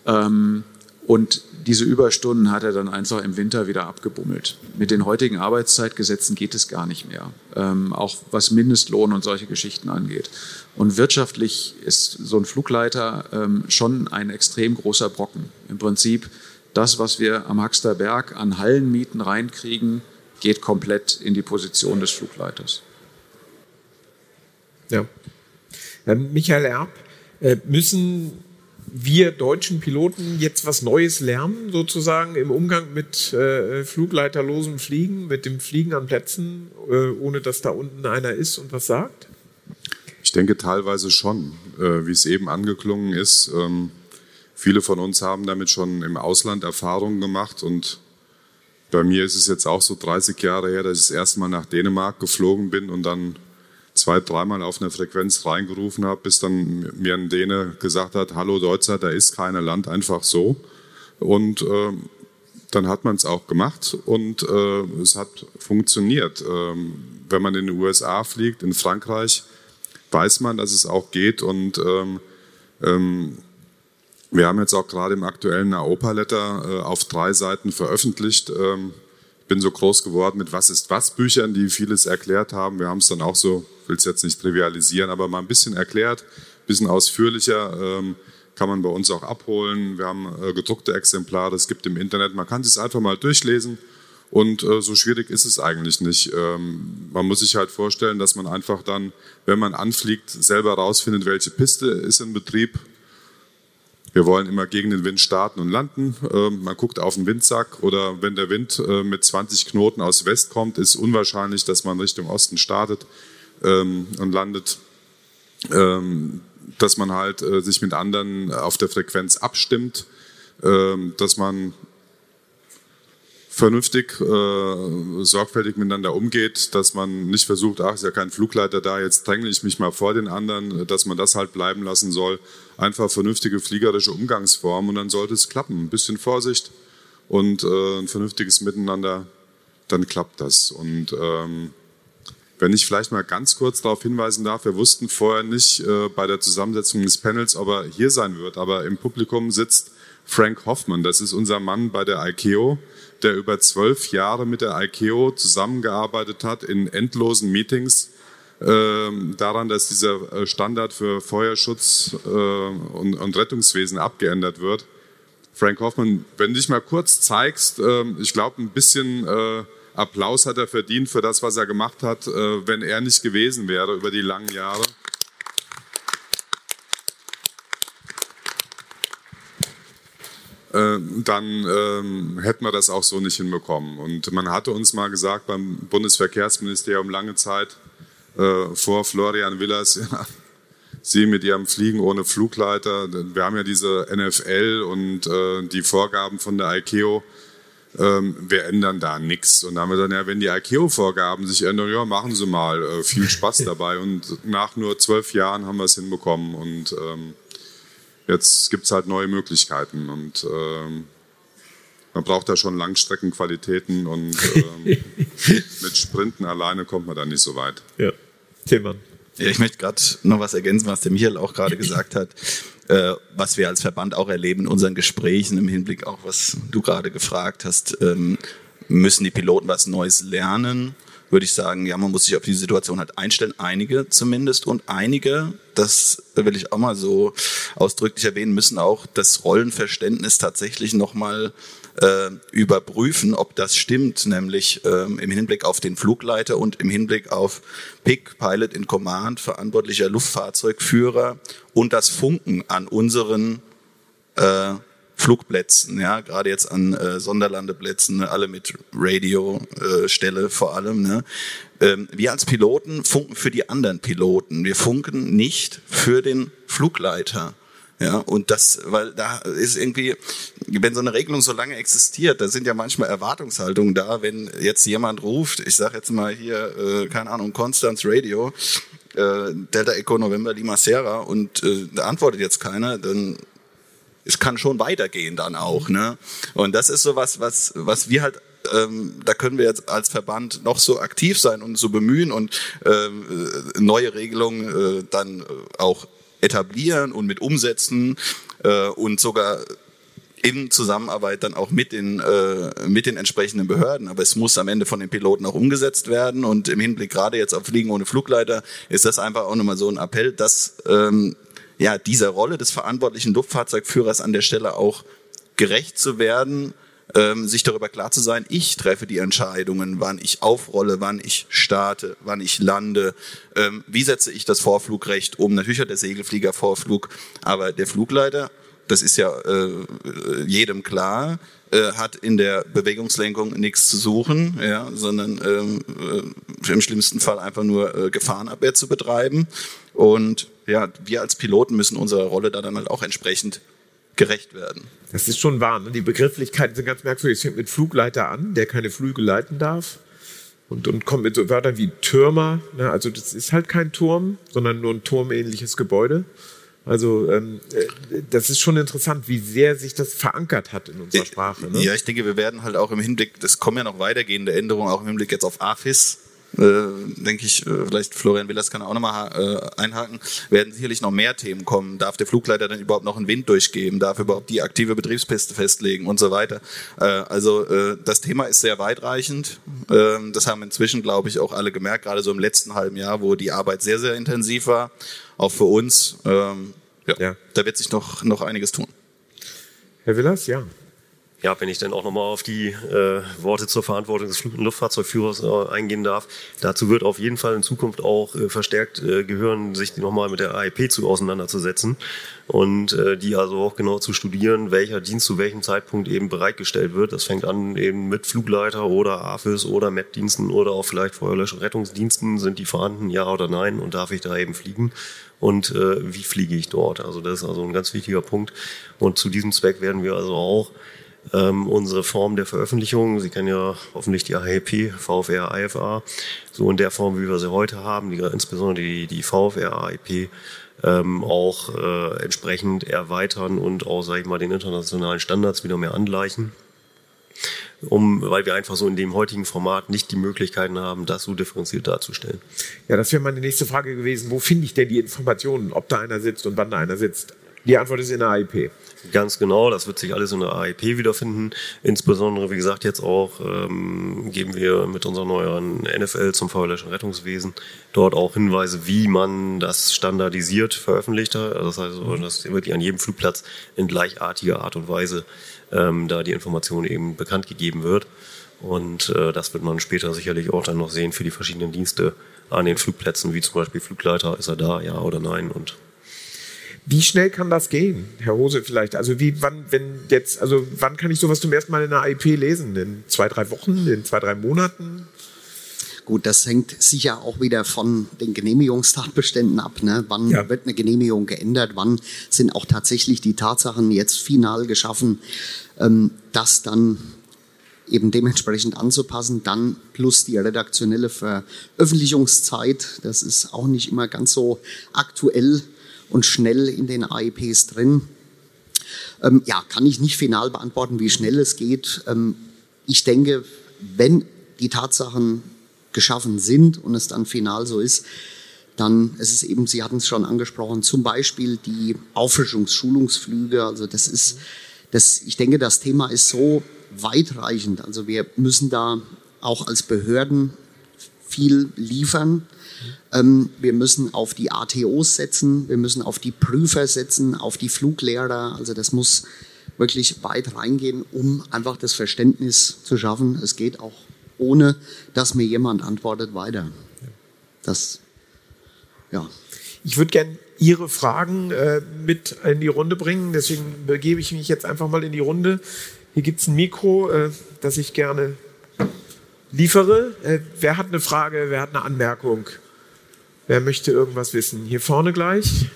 S5: Ähm, und diese Überstunden hat er dann einfach im Winter wieder abgebummelt. Mit den heutigen Arbeitszeitgesetzen geht es gar nicht mehr, ähm, auch was Mindestlohn und solche Geschichten angeht. Und wirtschaftlich ist so ein Flugleiter ähm, schon ein extrem großer Brocken. Im Prinzip das, was wir am Haxter Berg an Hallenmieten reinkriegen, geht komplett in die Position des Flugleiters.
S2: Ja. Ähm, Michael Erb, äh, müssen wir deutschen Piloten jetzt was Neues lernen, sozusagen im Umgang mit äh, flugleiterlosem Fliegen, mit dem Fliegen an Plätzen, äh, ohne dass da unten einer ist und was sagt?
S4: Ich denke teilweise schon, äh, wie es eben angeklungen ist. Ähm, viele von uns haben damit schon im Ausland Erfahrungen gemacht und bei mir ist es jetzt auch so 30 Jahre her, dass ich das erste Mal nach Dänemark geflogen bin und dann zwei, dreimal auf eine Frequenz reingerufen habe, bis dann mir ein Däne gesagt hat, hallo Deutscher, da ist keine Land einfach so. Und äh, dann hat man es auch gemacht und äh, es hat funktioniert. Ähm, wenn man in den USA fliegt, in Frankreich, weiß man, dass es auch geht und ähm, ähm, wir haben jetzt auch gerade im aktuellen AOPA-Letter äh, auf drei Seiten veröffentlicht. Ähm, bin so groß geworden mit Was ist was Büchern, die vieles erklärt haben. Wir haben es dann auch so, will es jetzt nicht trivialisieren, aber mal ein bisschen erklärt, ein bisschen ausführlicher. Ähm, kann man bei uns auch abholen. Wir haben äh, gedruckte Exemplare, es gibt im Internet. Man kann es einfach mal durchlesen. Und äh, so schwierig ist es eigentlich nicht. Ähm, man muss sich halt vorstellen, dass man einfach dann, wenn man anfliegt, selber rausfindet, welche Piste ist in Betrieb, wir wollen immer gegen den Wind starten und landen. Ähm, man guckt auf den Windsack oder wenn der Wind äh, mit 20 Knoten aus West kommt, ist unwahrscheinlich, dass man Richtung Osten startet ähm, und landet. Ähm, dass man halt äh, sich mit anderen auf der Frequenz abstimmt, dass man vernünftig, äh, sorgfältig miteinander umgeht, dass man nicht versucht, ach, ist ja kein Flugleiter da, jetzt drängle ich mich mal vor den anderen, dass man das halt bleiben lassen soll. Einfach vernünftige fliegerische Umgangsform und dann sollte es klappen. Ein bisschen Vorsicht und äh, ein vernünftiges Miteinander, dann klappt das. Und ähm, wenn ich vielleicht mal ganz kurz darauf hinweisen darf, wir wussten vorher nicht äh, bei der Zusammensetzung des Panels, ob er hier sein wird, aber im Publikum sitzt Frank Hoffman. Das ist unser Mann bei der ICAO, der über zwölf Jahre mit der ICAO zusammengearbeitet hat in endlosen Meetings ähm, daran, dass dieser äh, Standard für Feuerschutz äh, und, Rettungswesen abgeändert wird. Frank Hoffman, wenn du dich mal kurz zeigst, äh, ich glaube, ein bisschen äh, Applaus hat er verdient für das, was er gemacht hat, wenn er nicht gewesen wäre über die langen Jahre. Dann ähm, hätten wir das auch so nicht hinbekommen. Und man hatte uns mal gesagt beim Bundesverkehrsministerium lange Zeit, äh, vor Florian Villas, ja, Sie mit Ihrem Fliegen ohne Flugleiter. Wir haben ja diese NFL und äh, die Vorgaben von der ICAO. Ähm, wir ändern da nichts. Und dann haben wir gesagt, ja, wenn die ICAO-Vorgaben sich ändern, ja, machen Sie mal. Äh, viel Spaß dabei. Und nach nur zwölf Jahren haben wir es hinbekommen. Und ähm, jetzt gibt es halt neue Möglichkeiten. Und ähm, man braucht da schon Langstreckenqualitäten und ähm, mit Sprinten alleine kommt man da nicht so weit.
S2: Ja, Thema.
S7: Ja, ich möchte gerade noch was ergänzen, was der Michael auch gerade gesagt hat, äh, was wir als Verband auch erleben in unseren Gesprächen im Hinblick auch, was du gerade gefragt hast. Ähm, müssen die Piloten was Neues lernen? Würde ich sagen, ja, man muss sich auf die Situation halt einstellen, einige zumindest. Und einige, das will ich auch mal so ausdrücklich erwähnen, müssen auch das Rollenverständnis tatsächlich nochmal äh, überprüfen, ob das stimmt, nämlich ähm, im Hinblick auf den Flugleiter und im Hinblick auf PIC, Pilot in Command, verantwortlicher Luftfahrzeugführer und das Funken an unseren äh, Flugplätzen, ja, gerade jetzt an äh, Sonderlandeplätzen, ne, alle mit Radiostelle äh, vor allem. Ne. Ähm, wir als Piloten funken für die anderen Piloten. Wir funken nicht für den Flugleiter. Ja, und das, weil da ist irgendwie, wenn so eine Regelung so lange existiert, da sind ja manchmal Erwartungshaltungen da, wenn jetzt jemand ruft, ich sage jetzt mal hier, äh, keine Ahnung, Constance Radio, äh, Delta Echo November Lima Sierra und äh, da antwortet jetzt keiner, dann es kann schon weitergehen dann auch. Ne? Und das ist so was, was, was wir halt ähm, da können wir jetzt als Verband noch so aktiv sein und so bemühen und ähm, äh, neue Regelungen äh, dann auch etablieren und mit umsetzen äh, und sogar in Zusammenarbeit dann auch mit den, äh, mit den entsprechenden Behörden. Aber es muss am Ende von den Piloten auch umgesetzt werden. Und im Hinblick gerade jetzt auf Fliegen ohne Flugleiter ist das einfach auch nochmal so ein Appell, dass ähm, ja, dieser Rolle des verantwortlichen Luftfahrzeugführers an der Stelle auch gerecht zu werden ähm, sich darüber klar zu sein, ich treffe die Entscheidungen, wann ich aufrolle, wann ich starte, wann ich lande, ähm, wie setze ich das Vorflugrecht um. Natürlich hat der Segelflieger Vorflug, aber der Flugleiter, das ist ja äh, jedem klar, äh, hat in der Bewegungslenkung nichts zu suchen, ja, sondern ähm, äh, im schlimmsten Fall einfach nur äh, Gefahrenabwehr zu betreiben. Und ja, wir als Piloten müssen unserer Rolle da dann halt auch entsprechend gerecht werden.
S2: Das ist schon wahr. Ne? Die Begrifflichkeiten sind ganz merkwürdig. Es fängt mit Flugleiter an, der keine Flüge leiten darf. Und, und kommt mit so Wörtern wie Türmer. Ne? Also das ist halt kein Turm, sondern nur ein turmähnliches Gebäude. Also ähm, äh, das ist schon interessant, wie sehr sich das verankert hat in unserer Sprache. Ne?
S7: Ja, ich denke, wir werden halt auch im Hinblick, das kommen ja noch weitergehende Änderungen, auch im Hinblick jetzt auf AFIS, denke ich, äh, vielleicht Florian Willers kann auch nochmal äh, einhaken, werden sicherlich noch mehr Themen kommen. Darf der Flugleiter dann überhaupt noch einen Wind durchgeben? Darf er überhaupt die aktive Betriebspiste festlegen und so weiter? Äh, also äh, das Thema ist sehr weitreichend. Ähm, das haben inzwischen, glaube ich, auch alle gemerkt, gerade so im letzten halben Jahr, wo die Arbeit sehr, sehr intensiv war, auch für uns. Ähm, ja, ja. Da wird sich noch, noch einiges tun.
S2: Herr Willers, ja.
S3: Ja, wenn ich dann auch nochmal auf die äh, Worte zur Verantwortung des Luftfahrzeugführers äh, eingehen darf. Dazu wird auf jeden Fall in Zukunft auch äh, verstärkt äh, gehören, sich nochmal mit der AIP zu auseinanderzusetzen und äh, die also auch genau zu studieren, welcher Dienst zu welchem Zeitpunkt eben bereitgestellt wird. Das fängt an eben mit Flugleiter oder AFIS oder MET-Diensten oder auch vielleicht Feuerlösch- und Rettungsdiensten. Sind die vorhanden, ja oder nein? Und darf ich da eben fliegen? Und äh, wie fliege ich dort? Also das ist also ein ganz wichtiger Punkt. Und zu diesem Zweck werden wir also auch ähm, unsere Form der Veröffentlichung. Sie kennen ja hoffentlich die AHP, VFR, IFA, so in der Form, wie wir sie heute haben, die, insbesondere die, die VFR, AIP, ähm, auch äh, entsprechend erweitern und auch, sage ich mal, den internationalen Standards wieder mehr angleichen. Um, weil wir einfach so in dem heutigen Format nicht die Möglichkeiten haben, das so differenziert darzustellen.
S2: Ja, das wäre meine nächste Frage gewesen. Wo finde ich denn die Informationen, ob da einer sitzt und wann da einer sitzt? Die Antwort ist in der AIP.
S3: Ganz genau, das wird sich alles in der AIP wiederfinden. Insbesondere, wie gesagt, jetzt auch ähm, geben wir mit unserer neuen NFL zum Feuerlöschen Rettungswesen dort auch Hinweise, wie man das standardisiert veröffentlicht hat. Also das heißt, mhm. dass wirklich an jedem Flugplatz in gleichartiger Art und Weise ähm, da die Information eben bekannt gegeben wird. Und äh, das wird man später sicherlich auch dann noch sehen für die verschiedenen Dienste an den Flugplätzen, wie zum Beispiel Flugleiter, ist er da, ja oder nein und
S2: wie schnell kann das gehen, Herr Hose vielleicht? Also wie, wann, wenn jetzt, also wann kann ich sowas zum ersten Mal in einer IP lesen? In zwei, drei Wochen, in zwei, drei Monaten?
S6: Gut, das hängt sicher auch wieder von den Genehmigungstatbeständen ab. Ne? Wann ja. wird eine Genehmigung geändert? Wann sind auch tatsächlich die Tatsachen jetzt final geschaffen, ähm, das dann eben dementsprechend anzupassen. Dann plus die redaktionelle Veröffentlichungszeit. Das ist auch nicht immer ganz so aktuell und schnell in den AIPs drin. Ähm, ja, kann ich nicht final beantworten, wie schnell es geht. Ähm, ich denke, wenn die Tatsachen geschaffen sind und es dann final so ist, dann ist es eben, Sie hatten es schon angesprochen, zum Beispiel die Auffrischungsschulungsflüge. Also das ist, das, ich denke, das Thema ist so weitreichend. Also wir müssen da auch als Behörden viel liefern. Ähm, wir müssen auf die ATOs setzen, wir müssen auf die Prüfer setzen, auf die Fluglehrer. Also das muss wirklich weit reingehen, um einfach das Verständnis zu schaffen. Es geht auch ohne, dass mir jemand antwortet weiter. Das, ja.
S2: Ich würde gerne Ihre Fragen äh, mit in die Runde bringen. Deswegen begebe ich mich jetzt einfach mal in die Runde. Hier gibt es ein Mikro, äh, das ich gerne liefere. Äh, wer hat eine Frage, wer hat eine Anmerkung? Wer möchte irgendwas wissen? Hier vorne gleich.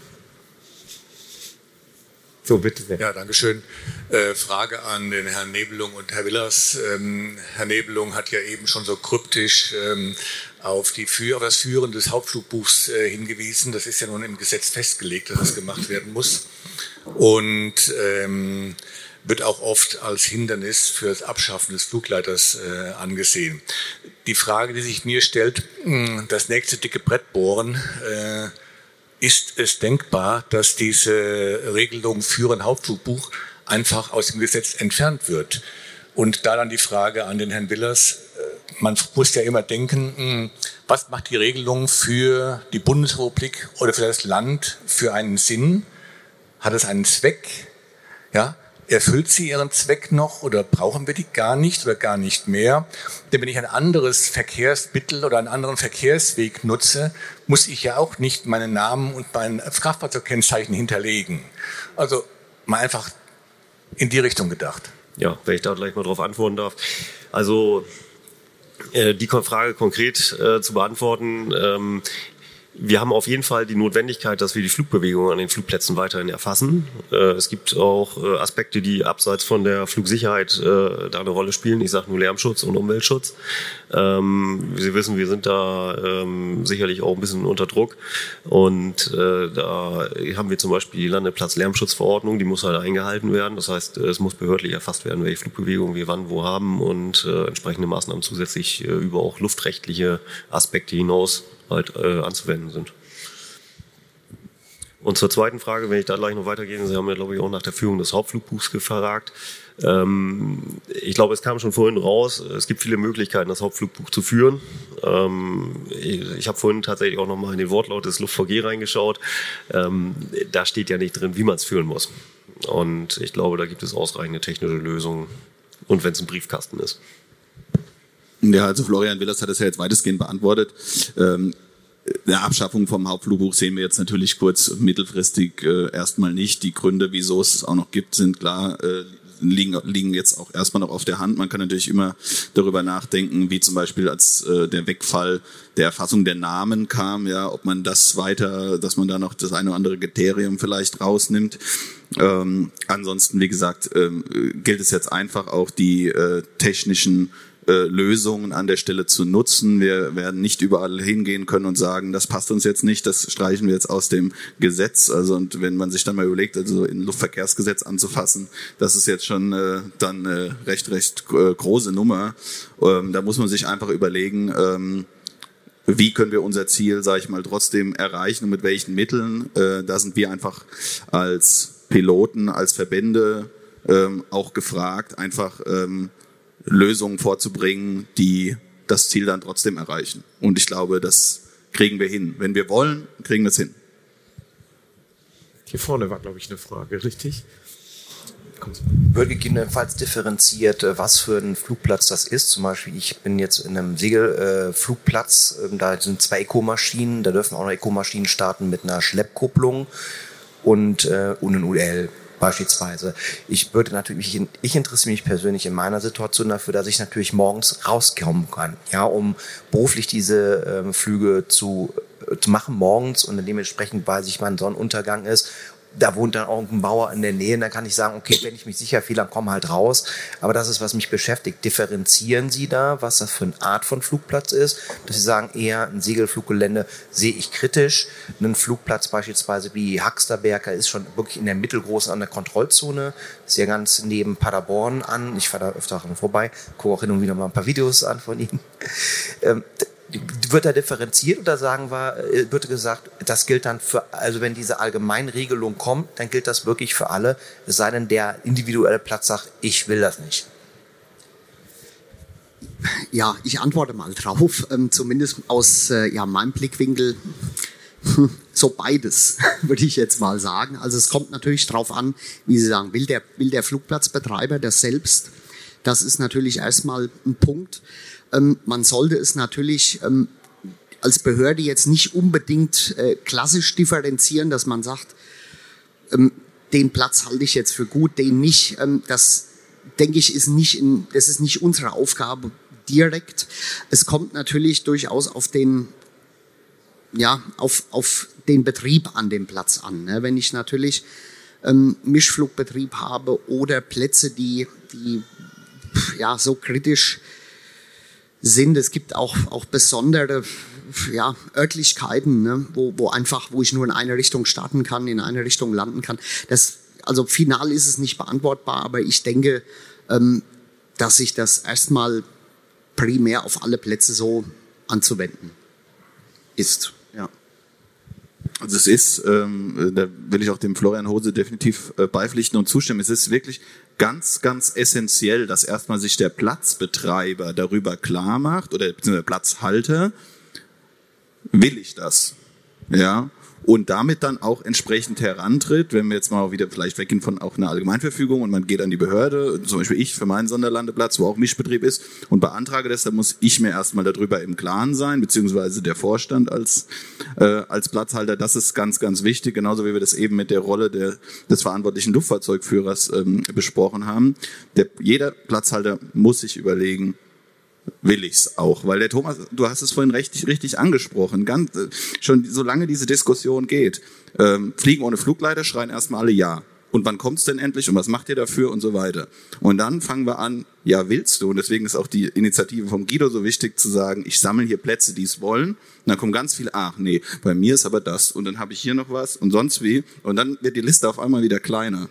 S8: So, bitte sehr. Ja, danke schön. Äh, Frage an den Herrn Nebelung und Herr Willers. Ähm, Herr Nebelung hat ja eben schon so kryptisch ähm, auf, die, auf das Führen des Hauptflugbuchs äh, hingewiesen. Das ist ja nun im Gesetz festgelegt, dass das gemacht werden muss. Und ähm, wird auch oft als Hindernis für das Abschaffen des Flugleiters äh, angesehen. Die Frage, die sich mir stellt, hm, das nächste dicke Brett bohren, äh, ist es denkbar, dass diese Regelung für ein Hauptflugbuch einfach aus dem Gesetz entfernt wird? Und da dann die Frage an den Herrn Willers, äh, man muss ja immer denken, hm, was macht die Regelung für die Bundesrepublik oder für das Land für einen Sinn? Hat es einen Zweck? Ja, Erfüllt sie ihren Zweck noch oder brauchen wir die gar nicht oder gar nicht mehr? Denn wenn ich ein anderes Verkehrsmittel oder einen anderen Verkehrsweg nutze, muss ich ja auch nicht meinen Namen und mein Kraftfahrzeugkennzeichen hinterlegen. Also mal einfach in die Richtung gedacht.
S3: Ja, wenn ich da gleich mal drauf antworten darf. Also äh, die Frage konkret äh, zu beantworten. Ähm, wir haben auf jeden Fall die Notwendigkeit, dass wir die Flugbewegungen an den Flugplätzen weiterhin erfassen. Äh, es gibt auch äh, Aspekte, die abseits von der Flugsicherheit äh, da eine Rolle spielen. Ich sage nur Lärmschutz und Umweltschutz. Ähm, Sie wissen, wir sind da ähm, sicherlich auch ein bisschen unter Druck. Und da haben wir zum Beispiel die Landeplatz-Lärmschutzverordnung, die muss halt eingehalten werden. Das heißt, es muss behördlich erfasst werden, welche Flugbewegungen wir wann wo haben und entsprechende Maßnahmen zusätzlich über auch luftrechtliche Aspekte hinaus halt äh, anzuwenden sind. Und zur zweiten Frage, wenn ich da gleich noch weitergehe, Sie haben ja, glaube ich, auch nach der Führung des Hauptflugbuchs gefragt. Ähm, ich glaube, es kam schon vorhin raus, es gibt viele Möglichkeiten, das Hauptflugbuch zu führen. Ähm, ich, ich habe vorhin tatsächlich auch nochmal in den Wortlaut des LuftVG reingeschaut. Ähm, da steht ja nicht drin, wie man es führen muss. Und ich glaube, da gibt es ausreichende technische Lösungen. Und wenn es ein Briefkasten ist.
S7: Ja, also Florian Willers hat es ja jetzt weitestgehend beantwortet. Ähm, der Abschaffung vom Hauptflugbuch sehen wir jetzt natürlich kurz mittelfristig äh, erstmal nicht. Die Gründe, wieso es auch noch gibt, sind klar, äh, liegen, liegen jetzt auch erstmal noch auf der Hand. Man kann natürlich immer darüber nachdenken, wie zum Beispiel als äh, der Wegfall der Erfassung der Namen kam, ja, ob man das weiter, dass man da noch das eine oder andere Kriterium vielleicht rausnimmt. Ähm, ansonsten, wie gesagt, ähm, gilt es jetzt einfach auch die äh, technischen äh, Lösungen an der Stelle zu nutzen. Wir werden nicht überall hingehen können und sagen, das passt uns jetzt nicht, das streichen wir jetzt aus dem Gesetz. Also und wenn man sich dann mal überlegt, also in Luftverkehrsgesetz anzufassen, das ist jetzt schon äh, dann eine recht recht äh, große Nummer. Ähm, da muss man sich einfach überlegen. Ähm, wie können wir unser Ziel, sage ich mal, trotzdem erreichen und mit welchen Mitteln. Äh, da sind wir einfach als Piloten, als Verbände ähm, auch gefragt, einfach ähm, Lösungen vorzubringen, die das Ziel dann trotzdem erreichen. Und ich glaube, das kriegen wir hin. Wenn wir wollen, kriegen wir es hin.
S2: Hier vorne war, glaube ich, eine Frage, richtig?
S9: Wird gegebenenfalls differenziert, äh, was für ein Flugplatz das ist. Zum Beispiel, ich bin jetzt in einem Segelflugplatz, äh, da sind zwei Eco-Maschinen, da dürfen auch noch Eco-Maschinen starten mit einer Schleppkupplung und, äh, und ein UL beispielsweise. Ich würde natürlich, ich interessiere mich persönlich in meiner Situation dafür, dass ich natürlich morgens rauskommen kann, ja, um beruflich diese äh, Flüge zu, äh, zu machen morgens und dementsprechend weiß ich, wann Sonnenuntergang ist da wohnt dann auch ein Bauer in der Nähe, und dann kann ich sagen, okay, wenn ich mich sicher fühle, dann komm halt raus. Aber das ist, was mich beschäftigt. Differenzieren Sie da, was das für eine Art von Flugplatz ist? Dass Sie sagen, eher ein Segelfluggelände sehe ich kritisch. Ein Flugplatz beispielsweise wie Haxterberger ist schon wirklich in der mittelgroßen an der Kontrollzone. Ist ja ganz neben Paderborn an. Ich fahre da öfter vorbei, gucke auch hin und wieder mal ein paar Videos an von Ihnen. Wird da differenziert oder sagen wir, äh, wird gesagt, das gilt dann für, also wenn diese Allgemeinregelung kommt, dann gilt das wirklich für alle, es sei denn, der individuelle Platz sagt, ich will das nicht.
S6: Ja, ich antworte mal drauf, ähm, zumindest aus äh, ja, meinem Blickwinkel. So beides, würde ich jetzt mal sagen. Also es kommt natürlich darauf an, wie Sie sagen, will der, will der Flugplatzbetreiber das selbst? Das ist natürlich erstmal ein Punkt. Ähm, man sollte es natürlich ähm, als Behörde jetzt nicht unbedingt äh, klassisch differenzieren, dass man sagt, ähm, den Platz halte ich jetzt für gut, den nicht. Ähm, das denke ich ist nicht in, das ist nicht unsere Aufgabe direkt. Es kommt natürlich durchaus auf den ja, auf, auf den Betrieb an dem Platz an. Ne? Wenn ich natürlich ähm, Mischflugbetrieb habe oder Plätze, die, die ja, so kritisch sind. Es gibt auch, auch besondere ja, Örtlichkeiten, ne, wo, wo einfach, wo ich nur in eine Richtung starten kann, in eine Richtung landen kann. Das, also final ist es nicht beantwortbar, aber ich denke, ähm, dass sich das erstmal primär auf alle Plätze so anzuwenden ist.
S7: Also es ist, ähm, da will ich auch dem Florian Hose definitiv äh, beipflichten und zustimmen, es ist wirklich ganz, ganz essentiell, dass erstmal sich der Platzbetreiber darüber klar macht oder beziehungsweise Platzhalter, will ich das? Ja, und damit dann auch entsprechend herantritt, wenn wir jetzt mal wieder vielleicht weggehen von auch einer Allgemeinverfügung und man geht an die Behörde, zum Beispiel ich für meinen Sonderlandeplatz, wo auch Mischbetrieb ist und beantrage das, dann muss ich mir erstmal darüber im Klaren sein, beziehungsweise der Vorstand als, äh, als Platzhalter, das ist ganz, ganz wichtig, genauso wie wir das eben mit der Rolle der, des verantwortlichen Luftfahrzeugführers ähm, besprochen haben. Der, jeder Platzhalter muss sich überlegen, will ich's auch, weil der Thomas, du hast es vorhin richtig, richtig angesprochen, ganz, äh, schon solange diese Diskussion geht, ähm, Fliegen ohne Flugleiter schreien erstmal alle ja. Und wann kommt's denn endlich und was macht ihr dafür und so weiter. Und dann fangen wir an, ja, willst du? Und deswegen ist auch die Initiative vom Guido so wichtig zu sagen, ich sammle hier Plätze, die es wollen. Und dann kommen ganz viele, ach nee, bei mir ist aber das und dann habe ich hier noch was und sonst wie. Und dann wird die Liste auf einmal wieder kleiner.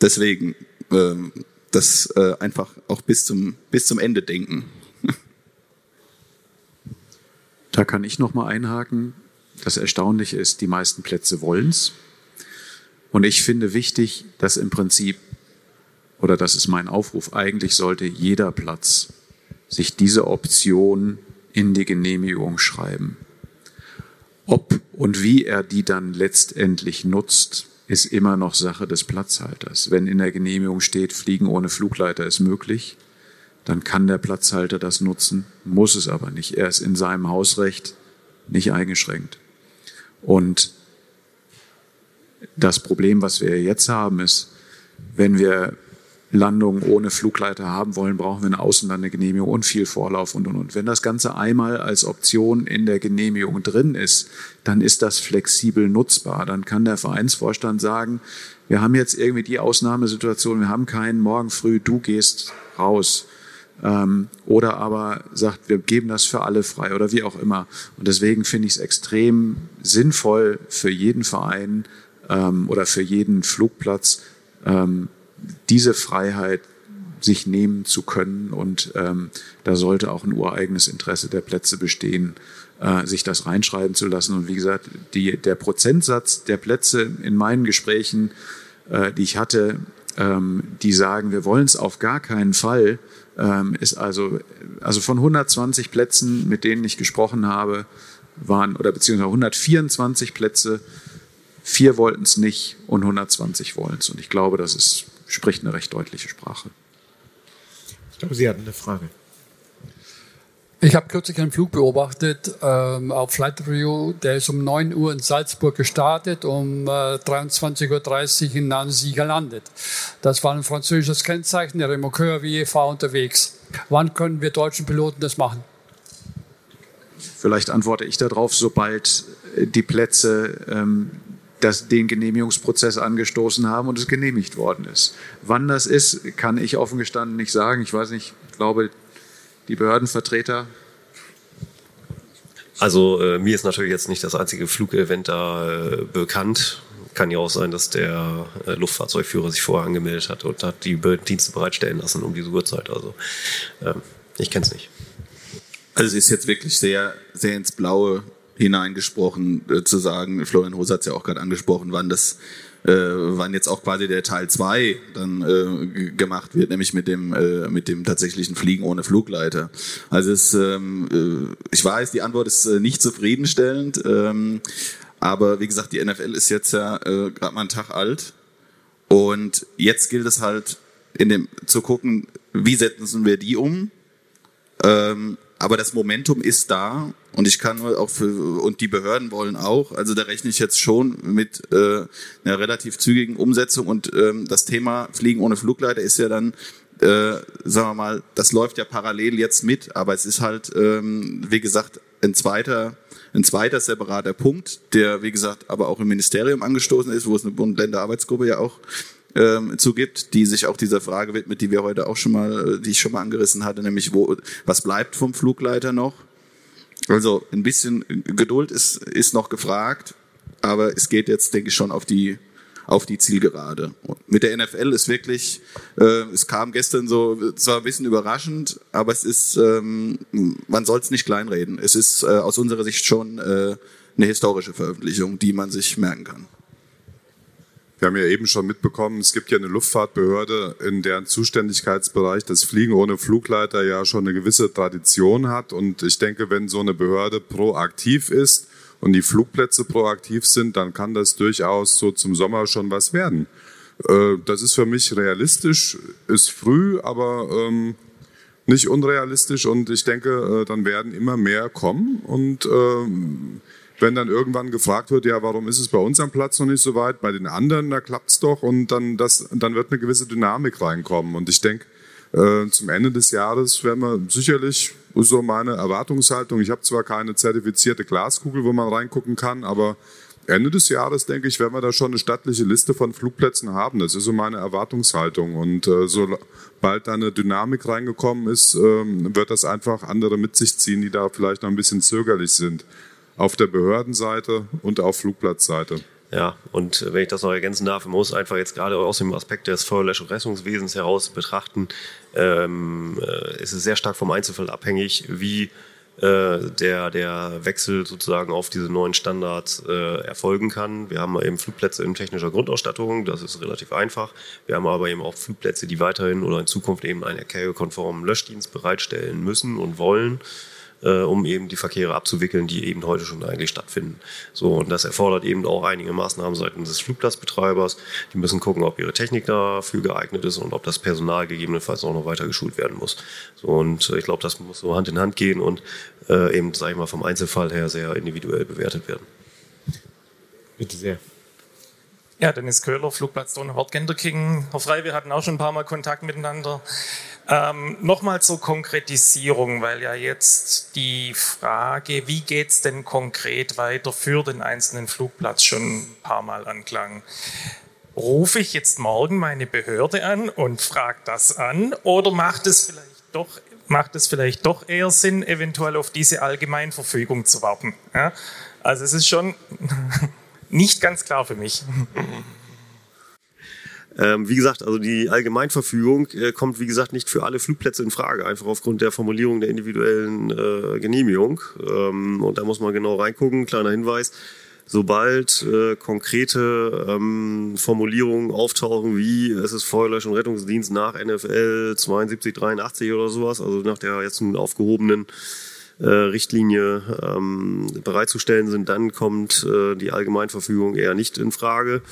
S7: Deswegen, ähm, das äh, einfach auch bis zum, bis zum Ende denken.
S5: Da kann ich noch mal einhaken. Das Erstaunliche ist, die meisten Plätze wollen's. Und ich finde wichtig, dass im Prinzip, oder das ist mein Aufruf, eigentlich sollte jeder Platz sich diese Option in die Genehmigung schreiben. Ob und wie er die dann letztendlich nutzt, ist immer noch Sache des Platzhalters. Wenn in der Genehmigung steht, Fliegen ohne Flugleiter ist möglich, dann kann der Platzhalter das nutzen, muss es aber nicht. Er ist in seinem Hausrecht nicht eingeschränkt. Und das Problem, was wir jetzt haben, ist, wenn wir Landungen ohne Flugleiter haben wollen, brauchen wir eine Außenlandegenehmigung und viel Vorlauf und, und, und. Wenn das Ganze einmal als Option in der Genehmigung drin ist, dann ist das flexibel nutzbar. Dann kann der Vereinsvorstand sagen, wir haben jetzt irgendwie die Ausnahmesituation, wir haben keinen morgen früh, du gehst raus. Ähm, oder aber sagt, wir geben das für alle frei oder wie auch immer. Und deswegen finde ich es extrem sinnvoll für jeden Verein ähm, oder für jeden Flugplatz, ähm, diese Freiheit sich nehmen zu können. Und ähm, da sollte auch ein ureigenes Interesse der Plätze bestehen, äh, sich das reinschreiben zu lassen. Und wie gesagt, die, der Prozentsatz der Plätze in meinen Gesprächen äh, die ich hatte, ähm, die sagen, wir wollen es auf gar keinen Fall, ähm, ist also, also von 120 Plätzen, mit denen ich gesprochen habe, waren, oder beziehungsweise 124 Plätze, vier wollten es nicht und 120 wollen es. Und ich glaube, das ist, spricht eine recht deutliche Sprache.
S2: Ich glaube, Sie hatten eine Frage.
S10: Ich habe kürzlich einen Flug beobachtet ähm, auf Flight Review. Der ist um 9 Uhr in Salzburg gestartet, um äh, 23.30 Uhr in Nancy gelandet. Das war ein französisches Kennzeichen, der Remorqueur WEV unterwegs. Wann können wir deutschen Piloten das machen?
S5: Vielleicht antworte ich darauf, sobald die Plätze ähm, das, den Genehmigungsprozess angestoßen haben und es genehmigt worden ist. Wann das ist, kann ich offen gestanden nicht sagen. Ich weiß nicht, ich glaube, die Behördenvertreter?
S3: Also äh, mir ist natürlich jetzt nicht das einzige Flugevent da äh, bekannt. Kann ja auch sein, dass der äh, Luftfahrzeugführer sich vorher angemeldet hat und hat die Dienste bereitstellen lassen um diese Uhrzeit. Also ähm, ich kenne es nicht.
S7: Also es ist jetzt wirklich sehr, sehr ins Blaue hineingesprochen, äh, zu sagen, Florian Hose hat es ja auch gerade angesprochen, wann das äh, wann jetzt auch quasi der Teil 2 dann äh, gemacht wird, nämlich mit dem, äh, mit dem tatsächlichen Fliegen ohne Flugleiter. Also es, ähm, äh, ich weiß, die Antwort ist äh, nicht zufriedenstellend, ähm, aber wie gesagt, die NFL ist jetzt ja äh, gerade mal einen Tag alt und jetzt gilt es halt in dem zu gucken, wie setzen wir die um. Ähm, aber das Momentum ist da und ich kann nur auch für, und die Behörden wollen auch, also da rechne ich jetzt schon mit äh, einer relativ zügigen Umsetzung. Und ähm, das Thema Fliegen ohne Flugleiter ist ja dann, äh, sagen wir mal, das läuft ja parallel jetzt mit, aber es ist halt, ähm, wie gesagt, ein zweiter, ein zweiter separater Punkt, der, wie gesagt, aber auch im Ministerium angestoßen ist, wo es eine Bund-Länder-Arbeitsgruppe ja auch ähm, zugibt, die sich auch dieser Frage widmet, die wir heute auch schon mal, die ich schon mal angerissen hatte, nämlich wo, was bleibt vom Flugleiter noch? Also ein bisschen Geduld ist, ist noch gefragt, aber es geht jetzt, denke ich, schon auf die auf die Zielgerade. mit der NFL ist wirklich, äh, es kam gestern so, zwar ein bisschen überraschend, aber es ist, ähm, man soll es nicht kleinreden. Es ist äh, aus unserer Sicht schon äh, eine historische Veröffentlichung, die man sich merken kann.
S4: Wir haben ja eben schon mitbekommen, es gibt ja eine Luftfahrtbehörde, in deren Zuständigkeitsbereich das Fliegen ohne Flugleiter ja schon eine gewisse Tradition hat. Und ich denke, wenn so eine Behörde proaktiv ist und die Flugplätze proaktiv sind, dann kann das durchaus so zum Sommer schon was werden. Äh, das ist für mich realistisch, ist früh, aber ähm, nicht unrealistisch. Und ich denke, äh, dann werden immer mehr kommen und ähm, wenn dann irgendwann gefragt wird, ja, warum ist es bei uns am Platz noch nicht so weit, bei den anderen, da klappt es doch und dann, das, dann wird eine gewisse Dynamik reinkommen. Und ich denke, äh, zum Ende des Jahres werden wir sicherlich, so meine Erwartungshaltung, ich habe zwar keine zertifizierte Glaskugel, wo man reingucken kann, aber Ende des Jahres, denke ich, werden wir da schon eine stattliche Liste von Flugplätzen haben. Das ist so meine Erwartungshaltung. Und äh, sobald da eine Dynamik reingekommen ist, äh, wird das einfach andere mit sich ziehen, die da vielleicht noch ein bisschen zögerlich sind auf der Behördenseite und auf Flugplatzseite.
S3: Ja, und wenn ich das noch ergänzen darf, man muss einfach jetzt gerade aus dem Aspekt des Feuerlösch- und Rettungswesens heraus betrachten, ähm, äh, ist es sehr stark vom Einzelfall abhängig, wie äh, der, der Wechsel sozusagen auf diese neuen Standards äh, erfolgen kann. Wir haben eben Flugplätze in technischer Grundausstattung, das ist relativ einfach. Wir haben aber eben auch Flugplätze, die weiterhin oder in Zukunft eben einen erkältekonformen Löschdienst bereitstellen müssen und wollen äh, um eben die Verkehre abzuwickeln, die eben heute schon eigentlich stattfinden. So, und das erfordert eben auch einige Maßnahmen seitens des Flugplatzbetreibers. Die müssen gucken, ob ihre Technik dafür geeignet ist und ob das Personal gegebenenfalls auch noch weiter geschult werden muss. So, und äh, ich glaube, das muss so Hand in Hand gehen und äh, eben, sage ich mal, vom Einzelfall her sehr individuell bewertet werden.
S2: Bitte sehr.
S11: Ja, Dennis Köhler, Flugplatz Donauwörth Genderking. Herr Frey, wir hatten auch schon ein paar Mal Kontakt miteinander. Ähm, Nochmal zur Konkretisierung, weil ja jetzt die Frage, wie geht es denn konkret weiter für den einzelnen Flugplatz schon ein paar Mal anklang. Rufe ich jetzt morgen meine Behörde an und frage das an oder macht es vielleicht doch macht es vielleicht doch eher Sinn, eventuell auf diese Allgemeinverfügung zu warten? Ja? Also es ist schon nicht ganz klar für mich.
S3: Ähm, wie gesagt, also die Allgemeinverfügung äh, kommt, wie gesagt, nicht für alle Flugplätze in Frage, einfach aufgrund der Formulierung der individuellen äh, Genehmigung. Ähm, und da muss man genau reingucken. Kleiner Hinweis. sobald äh, konkrete ähm, Formulierungen auftauchen, wie es ist Feuerlösch- und Rettungsdienst nach NFL 72, 83 oder sowas, also nach der jetzt nun aufgehobenen äh, Richtlinie ähm, bereitzustellen sind, dann kommt äh, die Allgemeinverfügung eher nicht in Frage,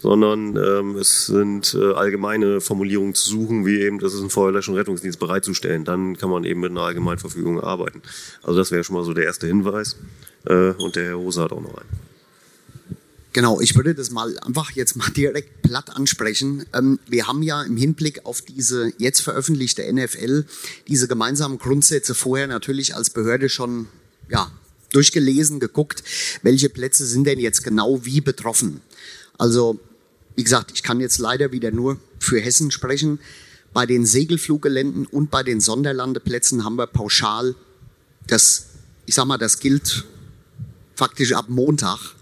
S3: sondern ähm, es sind äh, allgemeine Formulierungen zu suchen, wie eben, das ist ein Feuerlösch- und Rettungsdienst bereitzustellen. Dann kann man eben mit einer Allgemeinverfügung arbeiten. Also das wäre schon mal so der erste Hinweis. Äh, und der Herr Hose hat auch noch einen.
S6: Genau, ich würde das mal einfach jetzt mal direkt platt ansprechen. Ähm, wir haben ja im Hinblick auf diese jetzt veröffentlichte NFL diese gemeinsamen Grundsätze vorher natürlich als Behörde schon ja, durchgelesen, geguckt, welche Plätze sind denn jetzt genau wie betroffen. Also, wie gesagt, ich kann jetzt leider wieder nur für Hessen sprechen. Bei den Segelfluggeländen und bei den Sonderlandeplätzen haben wir pauschal das, ich sag mal, das gilt faktisch ab Montag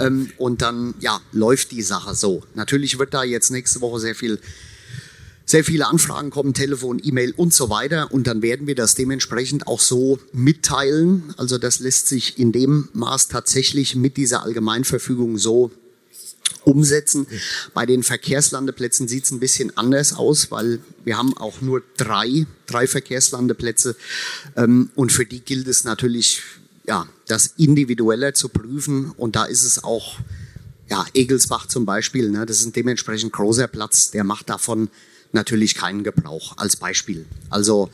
S6: ähm, und dann ja, läuft die Sache so. Natürlich wird da jetzt nächste Woche sehr viel sehr viele Anfragen kommen, Telefon, E-Mail und so weiter. Und dann werden wir das dementsprechend auch so mitteilen. Also das lässt sich in dem Maß tatsächlich mit dieser Allgemeinverfügung so umsetzen. Bei den Verkehrslandeplätzen sieht es ein bisschen anders aus, weil wir haben auch nur drei, drei Verkehrslandeplätze. Ähm, und für die gilt es natürlich ja, das individueller zu prüfen. Und da ist es auch, ja, Egelsbach zum Beispiel, ne, das ist ein dementsprechend großer Platz, der macht davon natürlich keinen Gebrauch als Beispiel. Also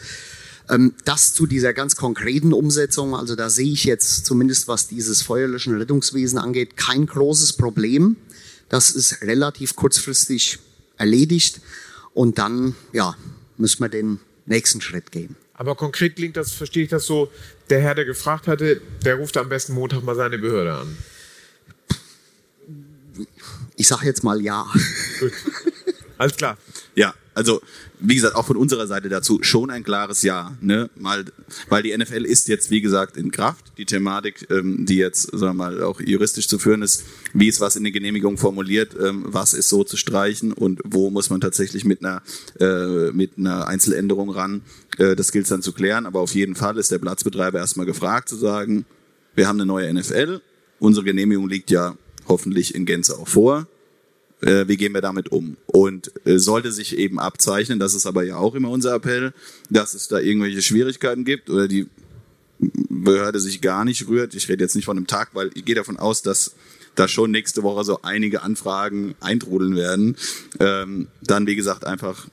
S6: ähm, das zu dieser ganz konkreten Umsetzung, also da sehe ich jetzt zumindest, was dieses Feuerlöschen Rettungswesen angeht, kein großes Problem. Das ist relativ kurzfristig erledigt und dann ja, müssen wir den nächsten Schritt gehen.
S2: Aber konkret klingt das, verstehe ich das so, der Herr, der gefragt hatte, der ruft am besten Montag mal seine Behörde an.
S6: Ich sage jetzt mal ja.
S2: Gut. Alles klar.
S7: Ja, also wie gesagt, auch von unserer Seite dazu schon ein klares Ja. Ne? Mal, weil die NFL ist jetzt, wie gesagt, in Kraft. Die Thematik, ähm, die jetzt, sagen wir mal, auch juristisch zu führen ist, wie ist was in der Genehmigung formuliert, ähm, was ist so zu streichen und wo muss man tatsächlich mit einer, äh, mit einer Einzeländerung ran. Äh, das gilt dann zu klären. Aber auf jeden Fall ist der Platzbetreiber erstmal gefragt zu sagen, wir haben eine neue NFL. Unsere Genehmigung liegt ja hoffentlich in Gänze auch vor äh, wie gehen wir damit um? Und äh, sollte sich eben abzeichnen, das ist aber ja auch immer unser Appell, dass es da irgendwelche Schwierigkeiten gibt oder die Behörde sich gar nicht rührt. Ich rede jetzt nicht von einem Tag, weil ich gehe davon aus, dass da schon nächste Woche so einige Anfragen eintrudeln werden. Ähm, dann, wie gesagt, einfach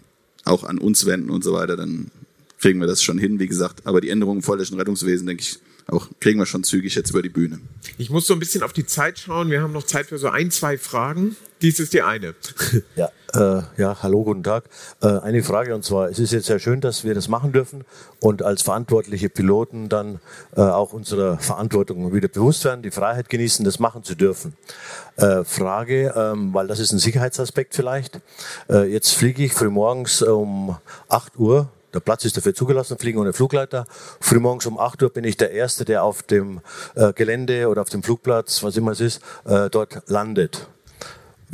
S7: auch an uns wenden und so weiter, dann kriegen wir das schon hin, wie gesagt. Aber die Änderungen im vollständigen Rettungswesen, denke ich, auch kriegen wir schon zügig jetzt über die Bühne.
S2: Ich muss so ein bisschen auf die Zeit schauen. Wir haben noch Zeit für so ein, zwei Fragen. Dies ist die eine.
S12: Ja, äh, ja hallo, guten Tag. Äh, eine Frage und zwar, es ist jetzt sehr schön, dass wir das machen dürfen und als verantwortliche Piloten dann äh, auch unserer Verantwortung wieder bewusst werden, die Freiheit genießen, das machen zu dürfen. Äh, Frage, ähm, weil das ist ein Sicherheitsaspekt vielleicht. Äh, jetzt fliege ich frühmorgens um 8 Uhr der Platz ist dafür zugelassen, fliegen ohne Flugleiter. Frühmorgens um 8 Uhr bin ich der Erste, der auf dem äh, Gelände oder auf dem Flugplatz, was immer es ist, äh, dort landet.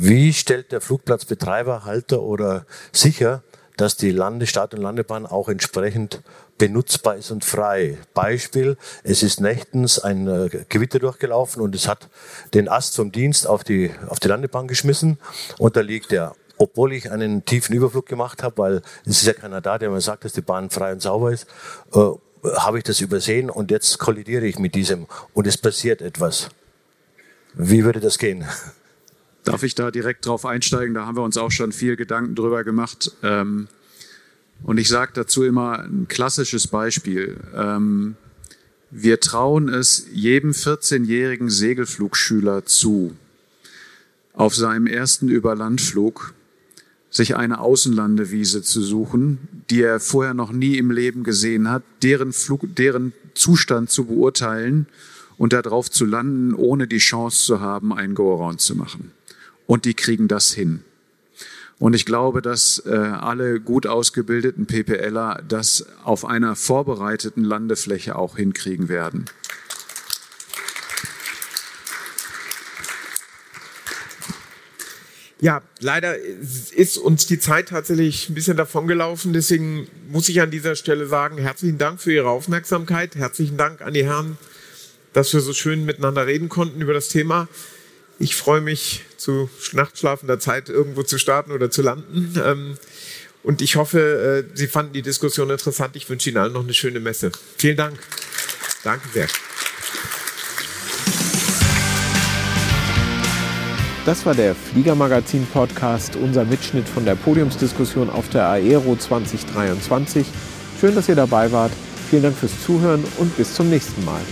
S12: Wie stellt der Flugplatzbetreiber, Halter oder sicher, dass die Lande, Start- und Landebahn auch entsprechend benutzbar ist und frei. Beispiel, es ist nächtens ein äh, Gewitter durchgelaufen und es hat den Ast vom Dienst auf die, auf die Landebahn geschmissen und da liegt er obwohl ich einen tiefen Überflug gemacht habe, weil es ist ja keiner da, der mir sagt, dass die Bahn frei und sauber ist, äh, habe ich das übersehen und jetzt kollidiere ich mit diesem und es passiert etwas. Wie würde das gehen?
S5: Darf ich da direkt drauf einsteigen? Da haben wir uns auch schon viel Gedanken drüber gemacht. Ähm, und ich sage dazu immer ein klassisches Beispiel. Ähm, wir trauen es jedem 14-jährigen Segelflugschüler zu, auf seinem ersten Überlandflug sich eine Außenlandewiese zu suchen, die er vorher noch nie im Leben gesehen hat, deren, Flug, deren Zustand zu beurteilen und darauf zu landen, ohne die Chance zu haben, einen Go-Around zu machen. Und die kriegen das hin. Und ich glaube, dass äh, alle gut ausgebildeten PPLer das auf einer vorbereiteten Landefläche auch hinkriegen werden.
S2: Ja, leider ist uns die Zeit tatsächlich ein bisschen davongelaufen. Deswegen muss ich an dieser Stelle sagen, herzlichen Dank für Ihre Aufmerksamkeit. Herzlichen Dank an die Herren, dass wir so schön miteinander reden konnten über das Thema. Ich freue mich, zu nachtschlafender Zeit irgendwo zu starten oder zu landen. Ähm, und ich hoffe, äh, Sie fanden die Diskussion interessant. Ich wünsche Ihnen allen noch eine schöne Messe. Vielen Dank. Danke sehr.
S1: Das war der Fliegermagazin-Podcast, unser Mitschnitt von der Podiumsdiskussion auf der Aero 2023. Schön, dass ihr dabei wart. Vielen Dank fürs Zuhören und bis zum nächsten Mal.